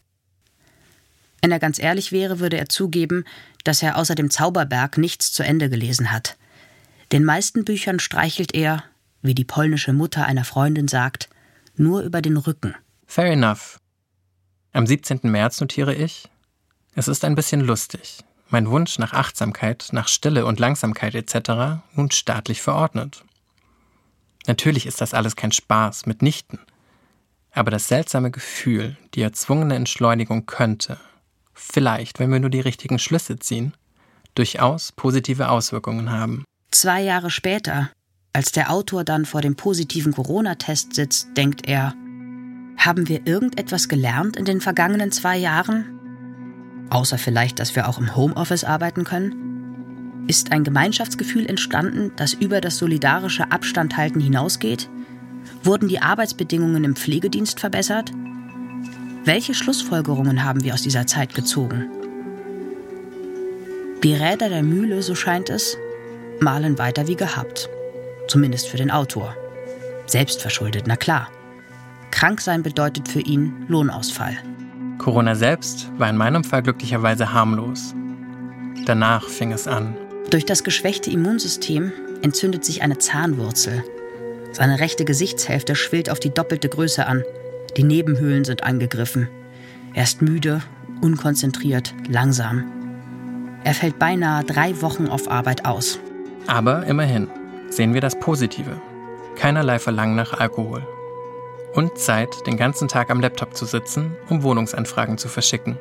Wenn er ganz ehrlich wäre, würde er zugeben, dass er außer dem Zauberberg nichts zu Ende gelesen hat. Den meisten Büchern streichelt er, wie die polnische Mutter einer Freundin sagt, nur über den Rücken. Fair enough. Am 17. März notiere ich, es ist ein bisschen lustig. Mein Wunsch nach Achtsamkeit, nach Stille und Langsamkeit etc. nun staatlich verordnet. Natürlich ist das alles kein Spaß, mitnichten. Aber das seltsame Gefühl, die erzwungene Entschleunigung könnte, vielleicht, wenn wir nur die richtigen Schlüsse ziehen, durchaus positive Auswirkungen haben. Zwei Jahre später, als der Autor dann vor dem positiven Corona-Test sitzt, denkt er, haben wir irgendetwas gelernt in den vergangenen zwei Jahren? Außer vielleicht, dass wir auch im Homeoffice arbeiten können? Ist ein Gemeinschaftsgefühl entstanden, das über das solidarische Abstandhalten hinausgeht? Wurden die Arbeitsbedingungen im Pflegedienst verbessert? Welche Schlussfolgerungen haben wir aus dieser Zeit gezogen? Die Räder der Mühle, so scheint es, malen weiter wie gehabt. Zumindest für den Autor. Selbstverschuldet, na klar. Krank sein bedeutet für ihn Lohnausfall. Corona selbst war in meinem Fall glücklicherweise harmlos. Danach fing es an. Durch das geschwächte Immunsystem entzündet sich eine Zahnwurzel. Seine rechte Gesichtshälfte schwillt auf die doppelte Größe an. Die Nebenhöhlen sind angegriffen. Er ist müde, unkonzentriert, langsam. Er fällt beinahe drei Wochen auf Arbeit aus. Aber immerhin sehen wir das Positive. Keinerlei Verlangen nach Alkohol. Und Zeit, den ganzen Tag am Laptop zu sitzen, um Wohnungsanfragen zu verschicken.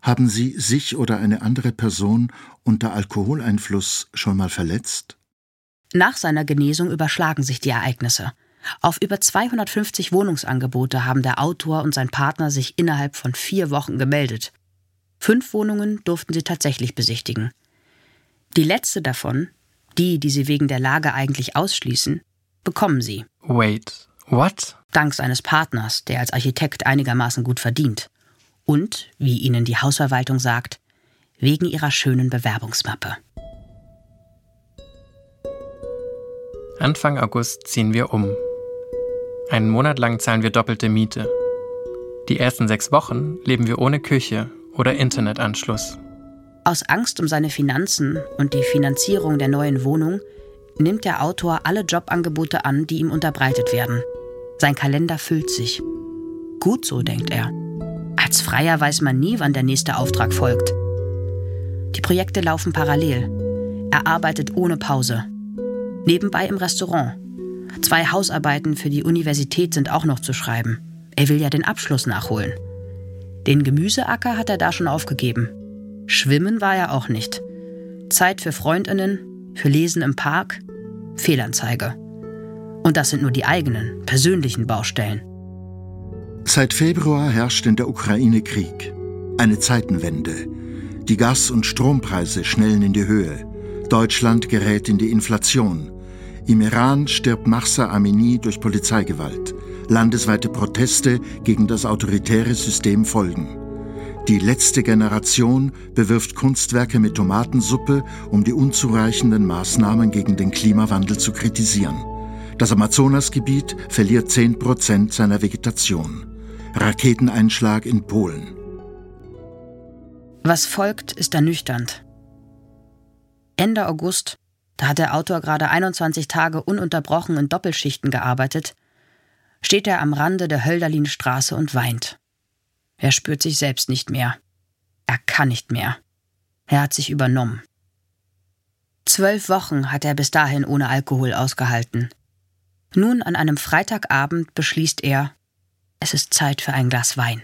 Haben Sie sich oder eine andere Person unter Alkoholeinfluss schon mal verletzt? Nach seiner Genesung überschlagen sich die Ereignisse. Auf über 250 Wohnungsangebote haben der Autor und sein Partner sich innerhalb von vier Wochen gemeldet. Fünf Wohnungen durften sie tatsächlich besichtigen. Die letzte davon, die, die sie wegen der Lage eigentlich ausschließen, bekommen sie. Wait, what? Dank seines Partners, der als Architekt einigermaßen gut verdient. Und, wie ihnen die Hausverwaltung sagt, wegen ihrer schönen Bewerbungsmappe. Anfang August ziehen wir um. Einen Monat lang zahlen wir doppelte Miete. Die ersten sechs Wochen leben wir ohne Küche oder Internetanschluss. Aus Angst um seine Finanzen und die Finanzierung der neuen Wohnung nimmt der Autor alle Jobangebote an, die ihm unterbreitet werden. Sein Kalender füllt sich. Gut so, denkt er. Als Freier weiß man nie, wann der nächste Auftrag folgt. Die Projekte laufen parallel. Er arbeitet ohne Pause. Nebenbei im Restaurant. Zwei Hausarbeiten für die Universität sind auch noch zu schreiben. Er will ja den Abschluss nachholen. Den Gemüseacker hat er da schon aufgegeben. Schwimmen war er auch nicht. Zeit für Freundinnen, für Lesen im Park, Fehlanzeige. Und das sind nur die eigenen, persönlichen Baustellen. Seit Februar herrscht in der Ukraine Krieg. Eine Zeitenwende. Die Gas- und Strompreise schnellen in die Höhe. Deutschland gerät in die Inflation. Im Iran stirbt Mahsa Amini durch Polizeigewalt. Landesweite Proteste gegen das autoritäre System folgen. Die letzte Generation bewirft Kunstwerke mit Tomatensuppe, um die unzureichenden Maßnahmen gegen den Klimawandel zu kritisieren. Das Amazonasgebiet verliert 10 Prozent seiner Vegetation. Raketeneinschlag in Polen. Was folgt, ist ernüchternd. Ende August, da hat der Autor gerade 21 Tage ununterbrochen in Doppelschichten gearbeitet, steht er am Rande der Hölderlinstraße und weint. Er spürt sich selbst nicht mehr. Er kann nicht mehr. Er hat sich übernommen. Zwölf Wochen hat er bis dahin ohne Alkohol ausgehalten. Nun an einem Freitagabend beschließt er, es ist Zeit für ein Glas Wein.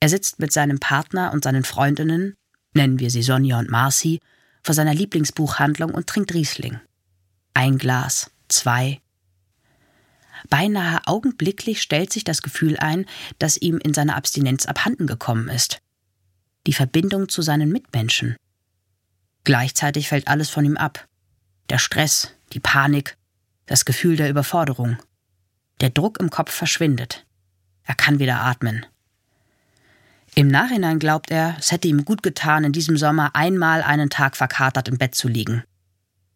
Er sitzt mit seinem Partner und seinen Freundinnen, nennen wir sie Sonja und Marcy, vor seiner Lieblingsbuchhandlung und trinkt Riesling. Ein Glas, zwei, Beinahe augenblicklich stellt sich das Gefühl ein, das ihm in seiner Abstinenz abhanden gekommen ist. Die Verbindung zu seinen Mitmenschen. Gleichzeitig fällt alles von ihm ab. Der Stress, die Panik, das Gefühl der Überforderung. Der Druck im Kopf verschwindet. Er kann wieder atmen. Im Nachhinein glaubt er, es hätte ihm gut getan, in diesem Sommer einmal einen Tag verkatert im Bett zu liegen.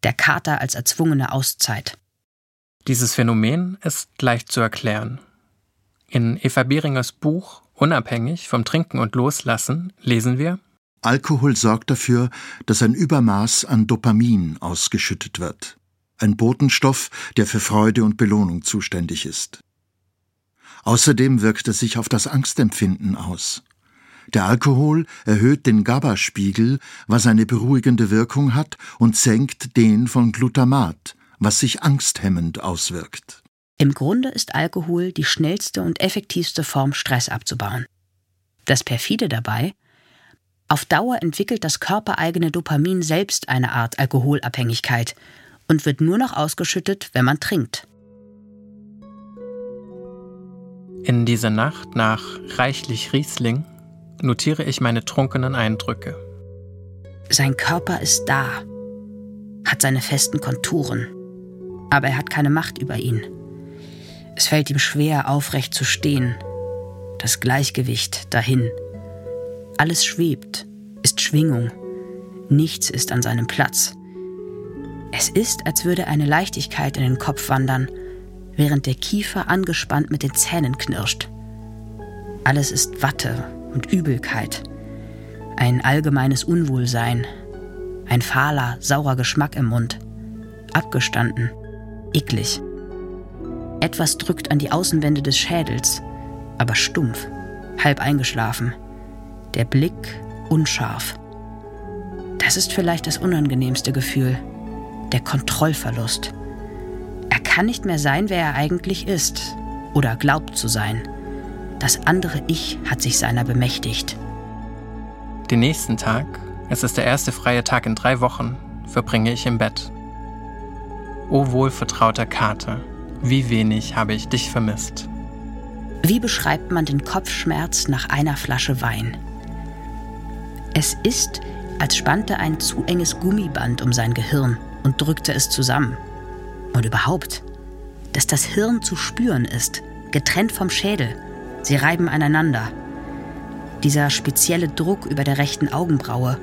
Der Kater als erzwungene Auszeit. Dieses Phänomen ist leicht zu erklären. In Eva Beringers Buch Unabhängig vom Trinken und Loslassen lesen wir Alkohol sorgt dafür, dass ein Übermaß an Dopamin ausgeschüttet wird, ein Botenstoff, der für Freude und Belohnung zuständig ist. Außerdem wirkt er sich auf das Angstempfinden aus. Der Alkohol erhöht den GABA-Spiegel, was eine beruhigende Wirkung hat, und senkt den von Glutamat, was sich angsthemmend auswirkt. Im Grunde ist Alkohol die schnellste und effektivste Form, Stress abzubauen. Das perfide dabei, auf Dauer entwickelt das körpereigene Dopamin selbst eine Art Alkoholabhängigkeit und wird nur noch ausgeschüttet, wenn man trinkt. In dieser Nacht nach reichlich Riesling notiere ich meine trunkenen Eindrücke. Sein Körper ist da, hat seine festen Konturen, aber er hat keine Macht über ihn. Es fällt ihm schwer, aufrecht zu stehen. Das Gleichgewicht dahin. Alles schwebt, ist Schwingung. Nichts ist an seinem Platz. Es ist, als würde eine Leichtigkeit in den Kopf wandern, während der Kiefer angespannt mit den Zähnen knirscht. Alles ist Watte und Übelkeit. Ein allgemeines Unwohlsein. Ein fahler, saurer Geschmack im Mund. Abgestanden eklig. Etwas drückt an die Außenwände des Schädels, aber stumpf, halb eingeschlafen. Der Blick unscharf. Das ist vielleicht das unangenehmste Gefühl, der Kontrollverlust. Er kann nicht mehr sein, wer er eigentlich ist oder glaubt zu sein. Das andere Ich hat sich seiner bemächtigt. Den nächsten Tag, es ist der erste freie Tag in drei Wochen, verbringe ich im Bett. O wohlvertrauter Kater, wie wenig habe ich dich vermisst. Wie beschreibt man den Kopfschmerz nach einer Flasche Wein? Es ist, als spannte ein zu enges Gummiband um sein Gehirn und drückte es zusammen. Und überhaupt, dass das Hirn zu spüren ist, getrennt vom Schädel. Sie reiben aneinander. Dieser spezielle Druck über der rechten Augenbraue,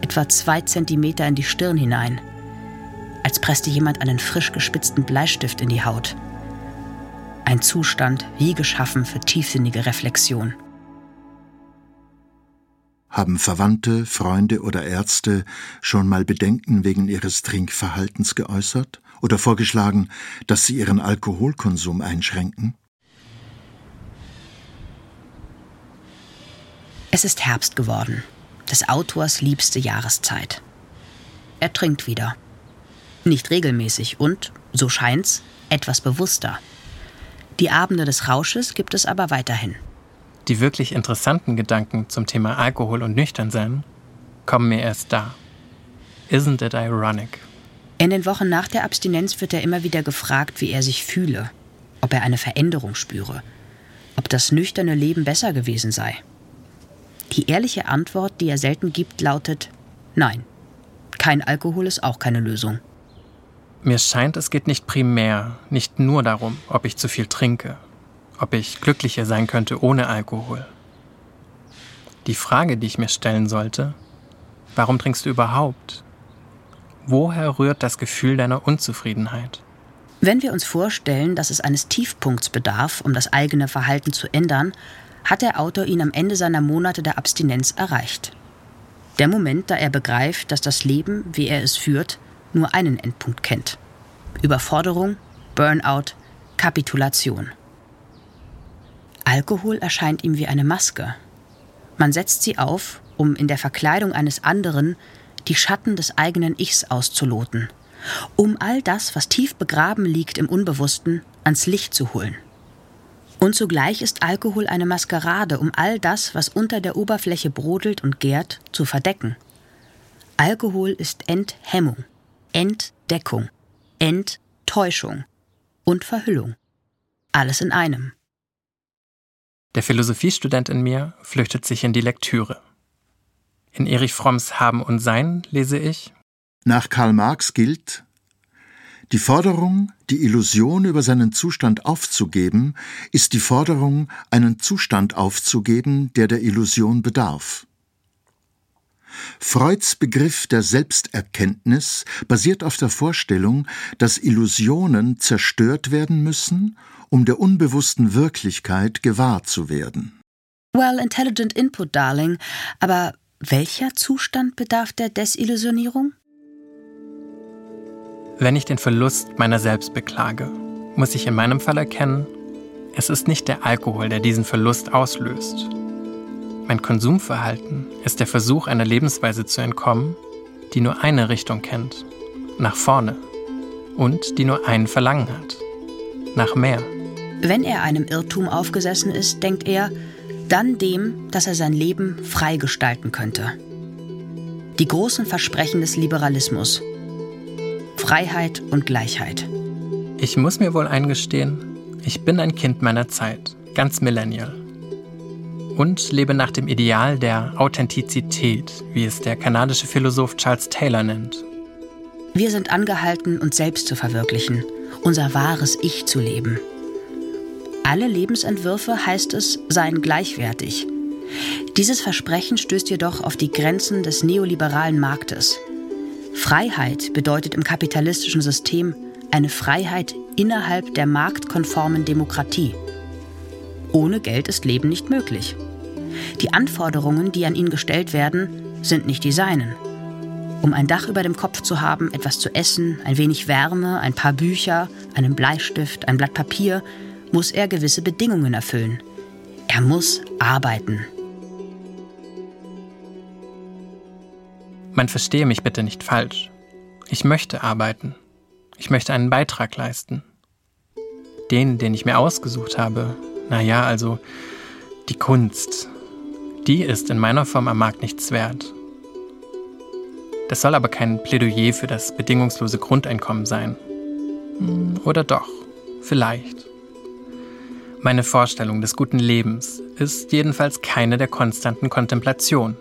etwa zwei Zentimeter in die Stirn hinein, als presste jemand einen frisch gespitzten Bleistift in die Haut. Ein Zustand wie geschaffen für tiefsinnige Reflexion. Haben Verwandte, Freunde oder Ärzte schon mal Bedenken wegen ihres Trinkverhaltens geäußert oder vorgeschlagen, dass sie ihren Alkoholkonsum einschränken? Es ist Herbst geworden, des Autors liebste Jahreszeit. Er trinkt wieder. Nicht regelmäßig und, so scheint's, etwas bewusster. Die Abende des Rausches gibt es aber weiterhin. Die wirklich interessanten Gedanken zum Thema Alkohol und Nüchternsein kommen mir erst da. Isn't it ironic? In den Wochen nach der Abstinenz wird er immer wieder gefragt, wie er sich fühle, ob er eine Veränderung spüre, ob das nüchterne Leben besser gewesen sei. Die ehrliche Antwort, die er selten gibt, lautet Nein. Kein Alkohol ist auch keine Lösung. Mir scheint, es geht nicht primär, nicht nur darum, ob ich zu viel trinke, ob ich glücklicher sein könnte ohne Alkohol. Die Frage, die ich mir stellen sollte, warum trinkst du überhaupt? Woher rührt das Gefühl deiner Unzufriedenheit? Wenn wir uns vorstellen, dass es eines Tiefpunkts bedarf, um das eigene Verhalten zu ändern, hat der Autor ihn am Ende seiner Monate der Abstinenz erreicht. Der Moment, da er begreift, dass das Leben, wie er es führt, nur einen Endpunkt kennt. Überforderung, Burnout, Kapitulation. Alkohol erscheint ihm wie eine Maske. Man setzt sie auf, um in der Verkleidung eines anderen die Schatten des eigenen Ichs auszuloten, um all das, was tief begraben liegt im Unbewussten, ans Licht zu holen. Und zugleich ist Alkohol eine Maskerade, um all das, was unter der Oberfläche brodelt und gärt, zu verdecken. Alkohol ist Enthemmung, Entdeckung, Enttäuschung und Verhüllung. Alles in einem. Der Philosophiestudent in mir flüchtet sich in die Lektüre. In Erich Fromms Haben und Sein lese ich Nach Karl Marx gilt, die Forderung, die Illusion über seinen Zustand aufzugeben, ist die Forderung, einen Zustand aufzugeben, der der Illusion bedarf. Freuds Begriff der Selbsterkenntnis basiert auf der Vorstellung, dass Illusionen zerstört werden müssen, um der unbewussten Wirklichkeit gewahr zu werden. Well, intelligent input, darling. Aber welcher Zustand bedarf der Desillusionierung? Wenn ich den Verlust meiner selbst beklage, muss ich in meinem Fall erkennen, es ist nicht der Alkohol, der diesen Verlust auslöst. Mein Konsumverhalten ist der Versuch, einer Lebensweise zu entkommen, die nur eine Richtung kennt, nach vorne, und die nur ein Verlangen hat, nach mehr. Wenn er einem Irrtum aufgesessen ist, denkt er, dann dem, dass er sein Leben frei gestalten könnte. Die großen Versprechen des Liberalismus. Freiheit und Gleichheit. Ich muss mir wohl eingestehen, ich bin ein Kind meiner Zeit, ganz millennial. Und lebe nach dem Ideal der Authentizität, wie es der kanadische Philosoph Charles Taylor nennt. Wir sind angehalten, uns selbst zu verwirklichen, unser wahres Ich zu leben. Alle Lebensentwürfe, heißt es, seien gleichwertig. Dieses Versprechen stößt jedoch auf die Grenzen des neoliberalen Marktes. Freiheit bedeutet im kapitalistischen System eine Freiheit innerhalb der marktkonformen Demokratie. Ohne Geld ist Leben nicht möglich. Die Anforderungen, die an ihn gestellt werden, sind nicht die seinen. Um ein Dach über dem Kopf zu haben, etwas zu essen, ein wenig Wärme, ein paar Bücher, einen Bleistift, ein Blatt Papier, muss er gewisse Bedingungen erfüllen. Er muss arbeiten. Man verstehe mich bitte nicht falsch. Ich möchte arbeiten. Ich möchte einen Beitrag leisten. Den, den ich mir ausgesucht habe, naja, also die Kunst, die ist in meiner Form am Markt nichts wert. Das soll aber kein Plädoyer für das bedingungslose Grundeinkommen sein. Oder doch, vielleicht. Meine Vorstellung des guten Lebens ist jedenfalls keine der konstanten Kontemplation.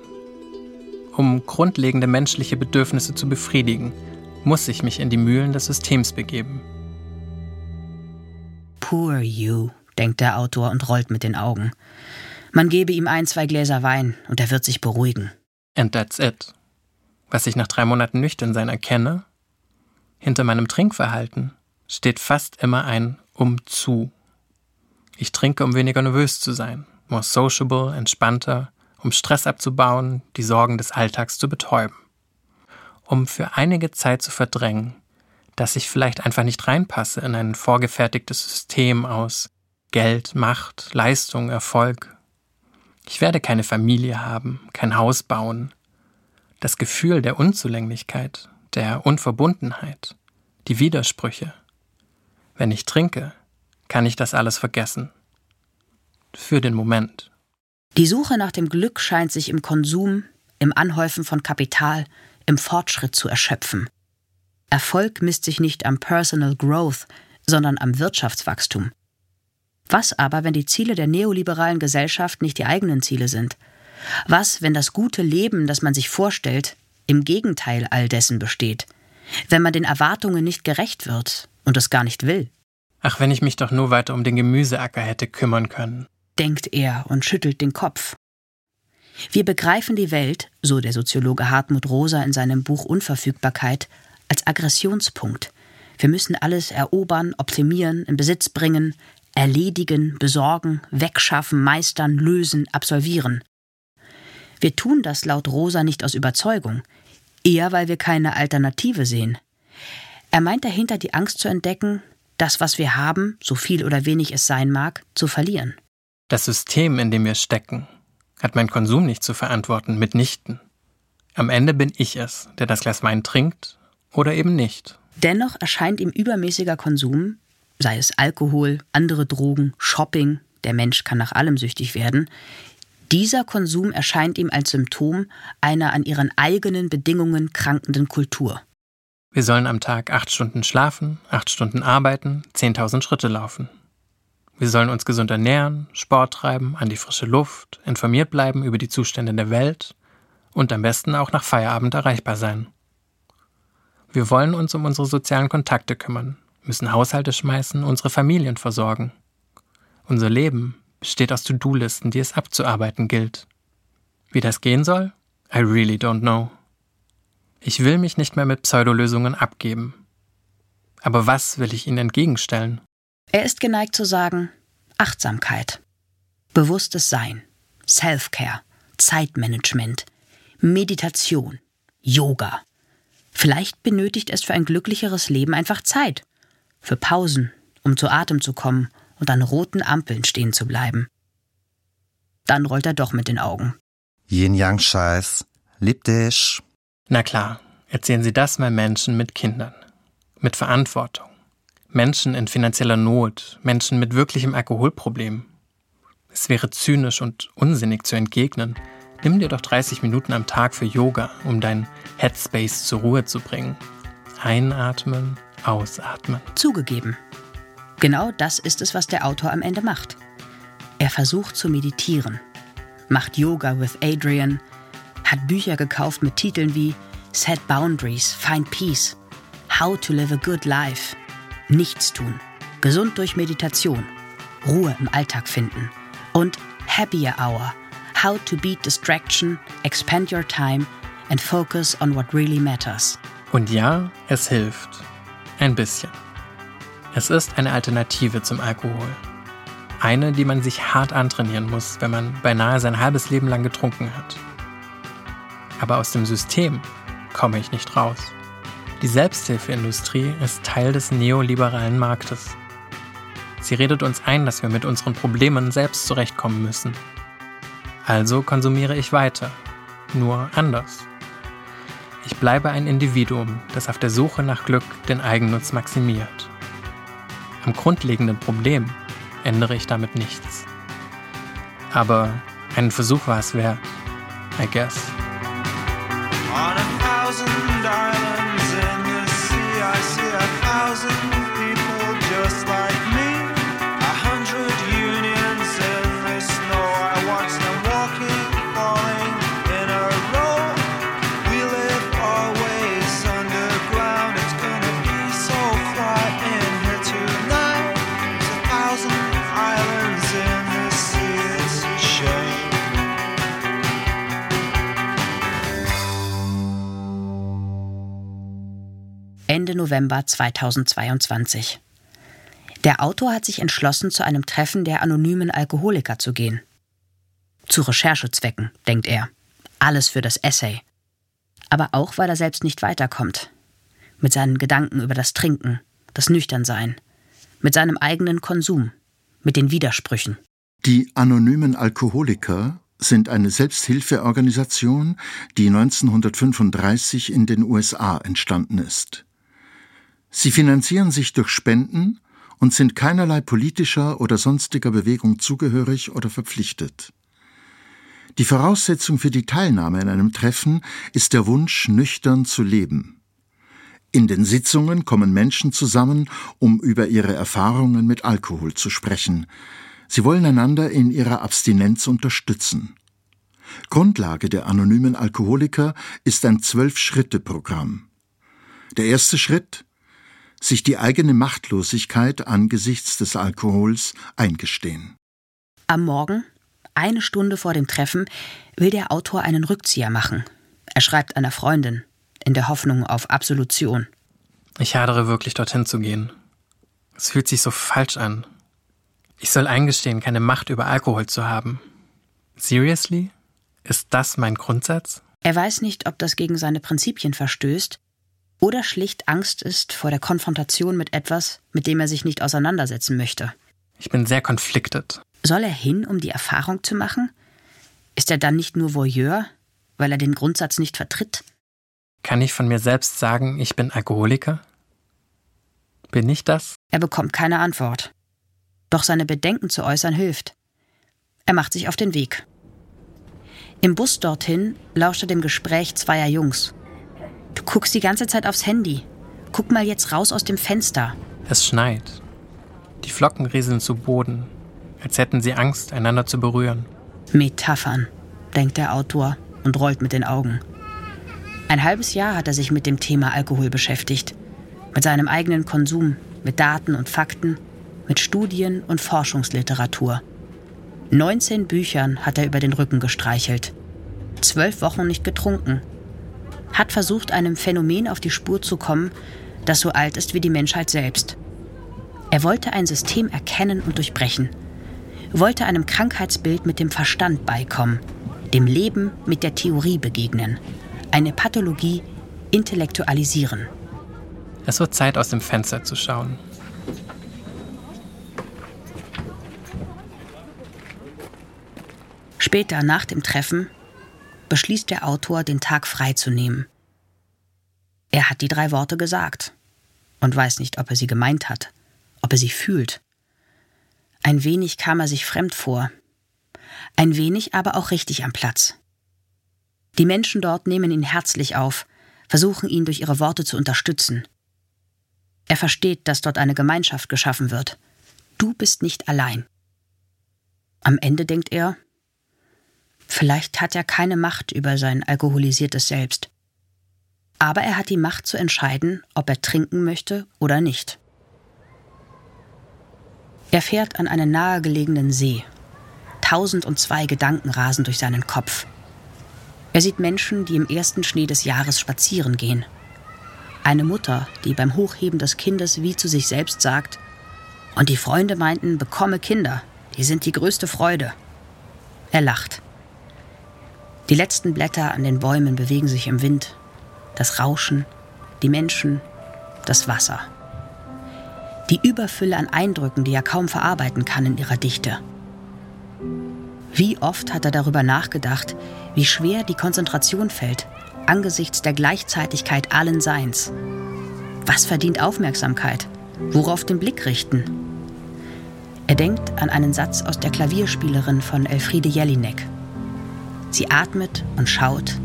Um grundlegende menschliche Bedürfnisse zu befriedigen, muss ich mich in die Mühlen des Systems begeben. Poor you, denkt der Autor und rollt mit den Augen. Man gebe ihm ein, zwei Gläser Wein und er wird sich beruhigen. And that's it. Was ich nach drei Monaten nüchtern sein erkenne, hinter meinem Trinkverhalten steht fast immer ein um zu. Ich trinke, um weniger nervös zu sein, more sociable, entspannter, um Stress abzubauen, die Sorgen des Alltags zu betäuben. Um für einige Zeit zu verdrängen, dass ich vielleicht einfach nicht reinpasse in ein vorgefertigtes System aus Geld, Macht, Leistung, Erfolg. Ich werde keine Familie haben, kein Haus bauen. Das Gefühl der Unzulänglichkeit, der Unverbundenheit, die Widersprüche. Wenn ich trinke, kann ich das alles vergessen. Für den Moment. Die Suche nach dem Glück scheint sich im Konsum, im Anhäufen von Kapital, im Fortschritt zu erschöpfen. Erfolg misst sich nicht am Personal Growth, sondern am Wirtschaftswachstum. Was aber, wenn die Ziele der neoliberalen Gesellschaft nicht die eigenen Ziele sind? Was, wenn das gute Leben, das man sich vorstellt, im Gegenteil all dessen besteht? Wenn man den Erwartungen nicht gerecht wird und es gar nicht will? Ach, wenn ich mich doch nur weiter um den Gemüseacker hätte kümmern können, denkt er und schüttelt den Kopf. Wir begreifen die Welt, so der Soziologe Hartmut Rosa in seinem Buch Unverfügbarkeit, als Aggressionspunkt. Wir müssen alles erobern, optimieren, in Besitz bringen, erledigen, besorgen, wegschaffen, meistern, lösen, absolvieren. Wir tun das laut Rosa nicht aus Überzeugung, eher weil wir keine Alternative sehen. Er meint dahinter die Angst zu entdecken, das, was wir haben, so viel oder wenig es sein mag, zu verlieren. Das System, in dem wir stecken, hat mein Konsum nicht zu verantworten, mitnichten. Am Ende bin ich es, der das Glas Wein trinkt oder eben nicht. Dennoch erscheint ihm übermäßiger Konsum, sei es Alkohol, andere Drogen, Shopping, der Mensch kann nach allem süchtig werden, dieser Konsum erscheint ihm als Symptom einer an ihren eigenen Bedingungen krankenden Kultur. Wir sollen am Tag acht Stunden schlafen, acht Stunden arbeiten, zehntausend Schritte laufen. Wir sollen uns gesund ernähren, Sport treiben, an die frische Luft, informiert bleiben über die Zustände der Welt und am besten auch nach Feierabend erreichbar sein. Wir wollen uns um unsere sozialen Kontakte kümmern, müssen Haushalte schmeißen, unsere Familien versorgen. Unser Leben besteht aus To-Do-Listen, die es abzuarbeiten gilt. Wie das gehen soll? I really don't know. Ich will mich nicht mehr mit Pseudolösungen abgeben. Aber was will ich ihnen entgegenstellen? Er ist geneigt zu sagen Achtsamkeit, bewusstes Sein, Self-Care, Zeitmanagement, Meditation, Yoga. Vielleicht benötigt es für ein glücklicheres Leben einfach Zeit. Für Pausen, um zu Atem zu kommen und an roten Ampeln stehen zu bleiben. Dann rollt er doch mit den Augen. Yin-Yang-Scheiß. Lieb dich. Na klar, erzählen Sie das mal Menschen mit Kindern. Mit Verantwortung. Menschen in finanzieller Not, Menschen mit wirklichem Alkoholproblem. Es wäre zynisch und unsinnig zu entgegnen, Nimm dir doch 30 Minuten am Tag für Yoga, um dein Headspace zur Ruhe zu bringen. Einatmen, ausatmen. Zugegeben. Genau das ist es, was der Autor am Ende macht. Er versucht zu meditieren, macht Yoga with Adrian, hat Bücher gekauft mit Titeln wie Set Boundaries, Find Peace, How to Live a Good Life, Nichts tun, gesund durch Meditation, Ruhe im Alltag finden und Happier Hour – How to Beat Distraction, Expand Your Time and Focus on What Really Matters. Und ja, es hilft. Ein bisschen. Es ist eine Alternative zum Alkohol. Eine, die man sich hart antrainieren muss, wenn man beinahe sein halbes Leben lang getrunken hat. Aber aus dem System komme ich nicht raus. Die Selbsthilfeindustrie ist Teil des neoliberalen Marktes. Sie redet uns ein, dass wir mit unseren Problemen selbst zurechtkommen müssen also konsumiere ich weiter, nur anders. Ich bleibe ein Individuum, das auf der Suche nach Glück den Eigennutz maximiert. Am grundlegenden Problem ändere ich damit nichts. Aber einen Versuch war es wert, I guess. November 2022. Der Autor hat sich entschlossen, zu einem Treffen der anonymen Alkoholiker zu gehen. Zu Recherchezwecken, denkt er. Alles für das Essay. Aber auch, weil er selbst nicht weiterkommt. Mit seinen Gedanken über das Trinken, das Nüchternsein, mit seinem eigenen Konsum, mit den Widersprüchen. Die anonymen Alkoholiker sind eine Selbsthilfeorganisation, die 1935 in den USA entstanden ist. Sie finanzieren sich durch Spenden und sind keinerlei politischer oder sonstiger Bewegung zugehörig oder verpflichtet. Die Voraussetzung für die Teilnahme an einem Treffen ist der Wunsch, nüchtern zu leben. In den Sitzungen kommen Menschen zusammen, um über ihre Erfahrungen mit Alkohol zu sprechen. Sie wollen einander in ihrer Abstinenz unterstützen. Grundlage der anonymen Alkoholiker ist ein Zwölf-Schritte-Programm. Der erste Schritt sich die eigene Machtlosigkeit angesichts des Alkohols eingestehen. Am Morgen, eine Stunde vor dem Treffen, will der Autor einen Rückzieher machen. Er schreibt einer Freundin, in der Hoffnung auf Absolution. Ich hadere wirklich dorthin zu gehen. Es fühlt sich so falsch an. Ich soll eingestehen, keine Macht über Alkohol zu haben. Seriously? Ist das mein Grundsatz? Er weiß nicht, ob das gegen seine Prinzipien verstößt oder schlicht Angst ist vor der Konfrontation mit etwas, mit dem er sich nicht auseinandersetzen möchte. Ich bin sehr konfliktet. Soll er hin, um die Erfahrung zu machen? Ist er dann nicht nur Voyeur, weil er den Grundsatz nicht vertritt? Kann ich von mir selbst sagen, ich bin Alkoholiker? Bin ich das? Er bekommt keine Antwort. Doch seine Bedenken zu äußern hilft. Er macht sich auf den Weg. Im Bus dorthin lauscht er dem Gespräch zweier Jungs. Du guckst die ganze Zeit aufs Handy. Guck mal jetzt raus aus dem Fenster. Es schneit. Die Flocken rieseln zu Boden, als hätten sie Angst, einander zu berühren. Metaphern, denkt der Autor und rollt mit den Augen. Ein halbes Jahr hat er sich mit dem Thema Alkohol beschäftigt. Mit seinem eigenen Konsum, mit Daten und Fakten, mit Studien und Forschungsliteratur. 19 Büchern hat er über den Rücken gestreichelt. Zwölf Wochen nicht getrunken hat versucht, einem Phänomen auf die Spur zu kommen, das so alt ist wie die Menschheit selbst. Er wollte ein System erkennen und durchbrechen, wollte einem Krankheitsbild mit dem Verstand beikommen, dem Leben mit der Theorie begegnen, eine Pathologie intellektualisieren. Es wird Zeit, aus dem Fenster zu schauen. Später, nach dem Treffen, beschließt der Autor, den Tag freizunehmen. Er hat die drei Worte gesagt und weiß nicht, ob er sie gemeint hat, ob er sie fühlt. Ein wenig kam er sich fremd vor, ein wenig aber auch richtig am Platz. Die Menschen dort nehmen ihn herzlich auf, versuchen ihn durch ihre Worte zu unterstützen. Er versteht, dass dort eine Gemeinschaft geschaffen wird. Du bist nicht allein. Am Ende denkt er, Vielleicht hat er keine Macht über sein alkoholisiertes Selbst. Aber er hat die Macht zu entscheiden, ob er trinken möchte oder nicht. Er fährt an einen nahegelegenen See. Tausend und zwei Gedanken rasen durch seinen Kopf. Er sieht Menschen, die im ersten Schnee des Jahres spazieren gehen. Eine Mutter, die beim Hochheben des Kindes wie zu sich selbst sagt, und die Freunde meinten, bekomme Kinder, die sind die größte Freude. Er lacht. Die letzten Blätter an den Bäumen bewegen sich im Wind. Das Rauschen, die Menschen, das Wasser. Die Überfülle an Eindrücken, die er kaum verarbeiten kann in ihrer Dichte. Wie oft hat er darüber nachgedacht, wie schwer die Konzentration fällt angesichts der Gleichzeitigkeit allen Seins. Was verdient Aufmerksamkeit? Worauf den Blick richten? Er denkt an einen Satz aus der Klavierspielerin von Elfriede Jelinek. Sie atmet und schaut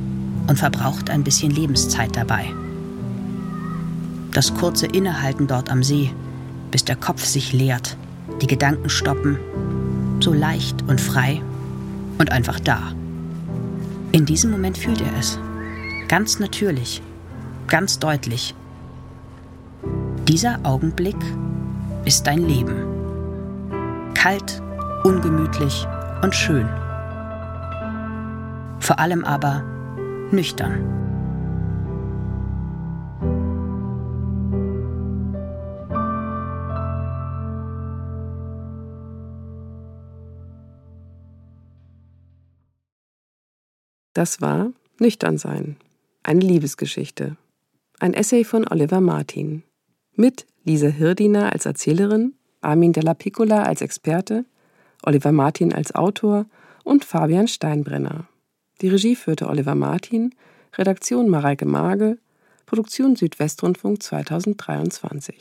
und verbraucht ein bisschen Lebenszeit dabei. Das kurze Innehalten dort am See, bis der Kopf sich leert, die Gedanken stoppen, so leicht und frei und einfach da. In diesem Moment fühlt er es. Ganz natürlich, ganz deutlich. Dieser Augenblick ist dein Leben. Kalt, ungemütlich und schön vor allem aber nüchtern. Das war Nüchtern sein. Eine Liebesgeschichte. Ein Essay von Oliver Martin. Mit Lisa Hirdiner als Erzählerin, Armin Della Piccola als Experte, Oliver Martin als Autor und Fabian Steinbrenner. Die Regie führte Oliver Martin, Redaktion Mareike Mage, Produktion Südwestrundfunk 2023.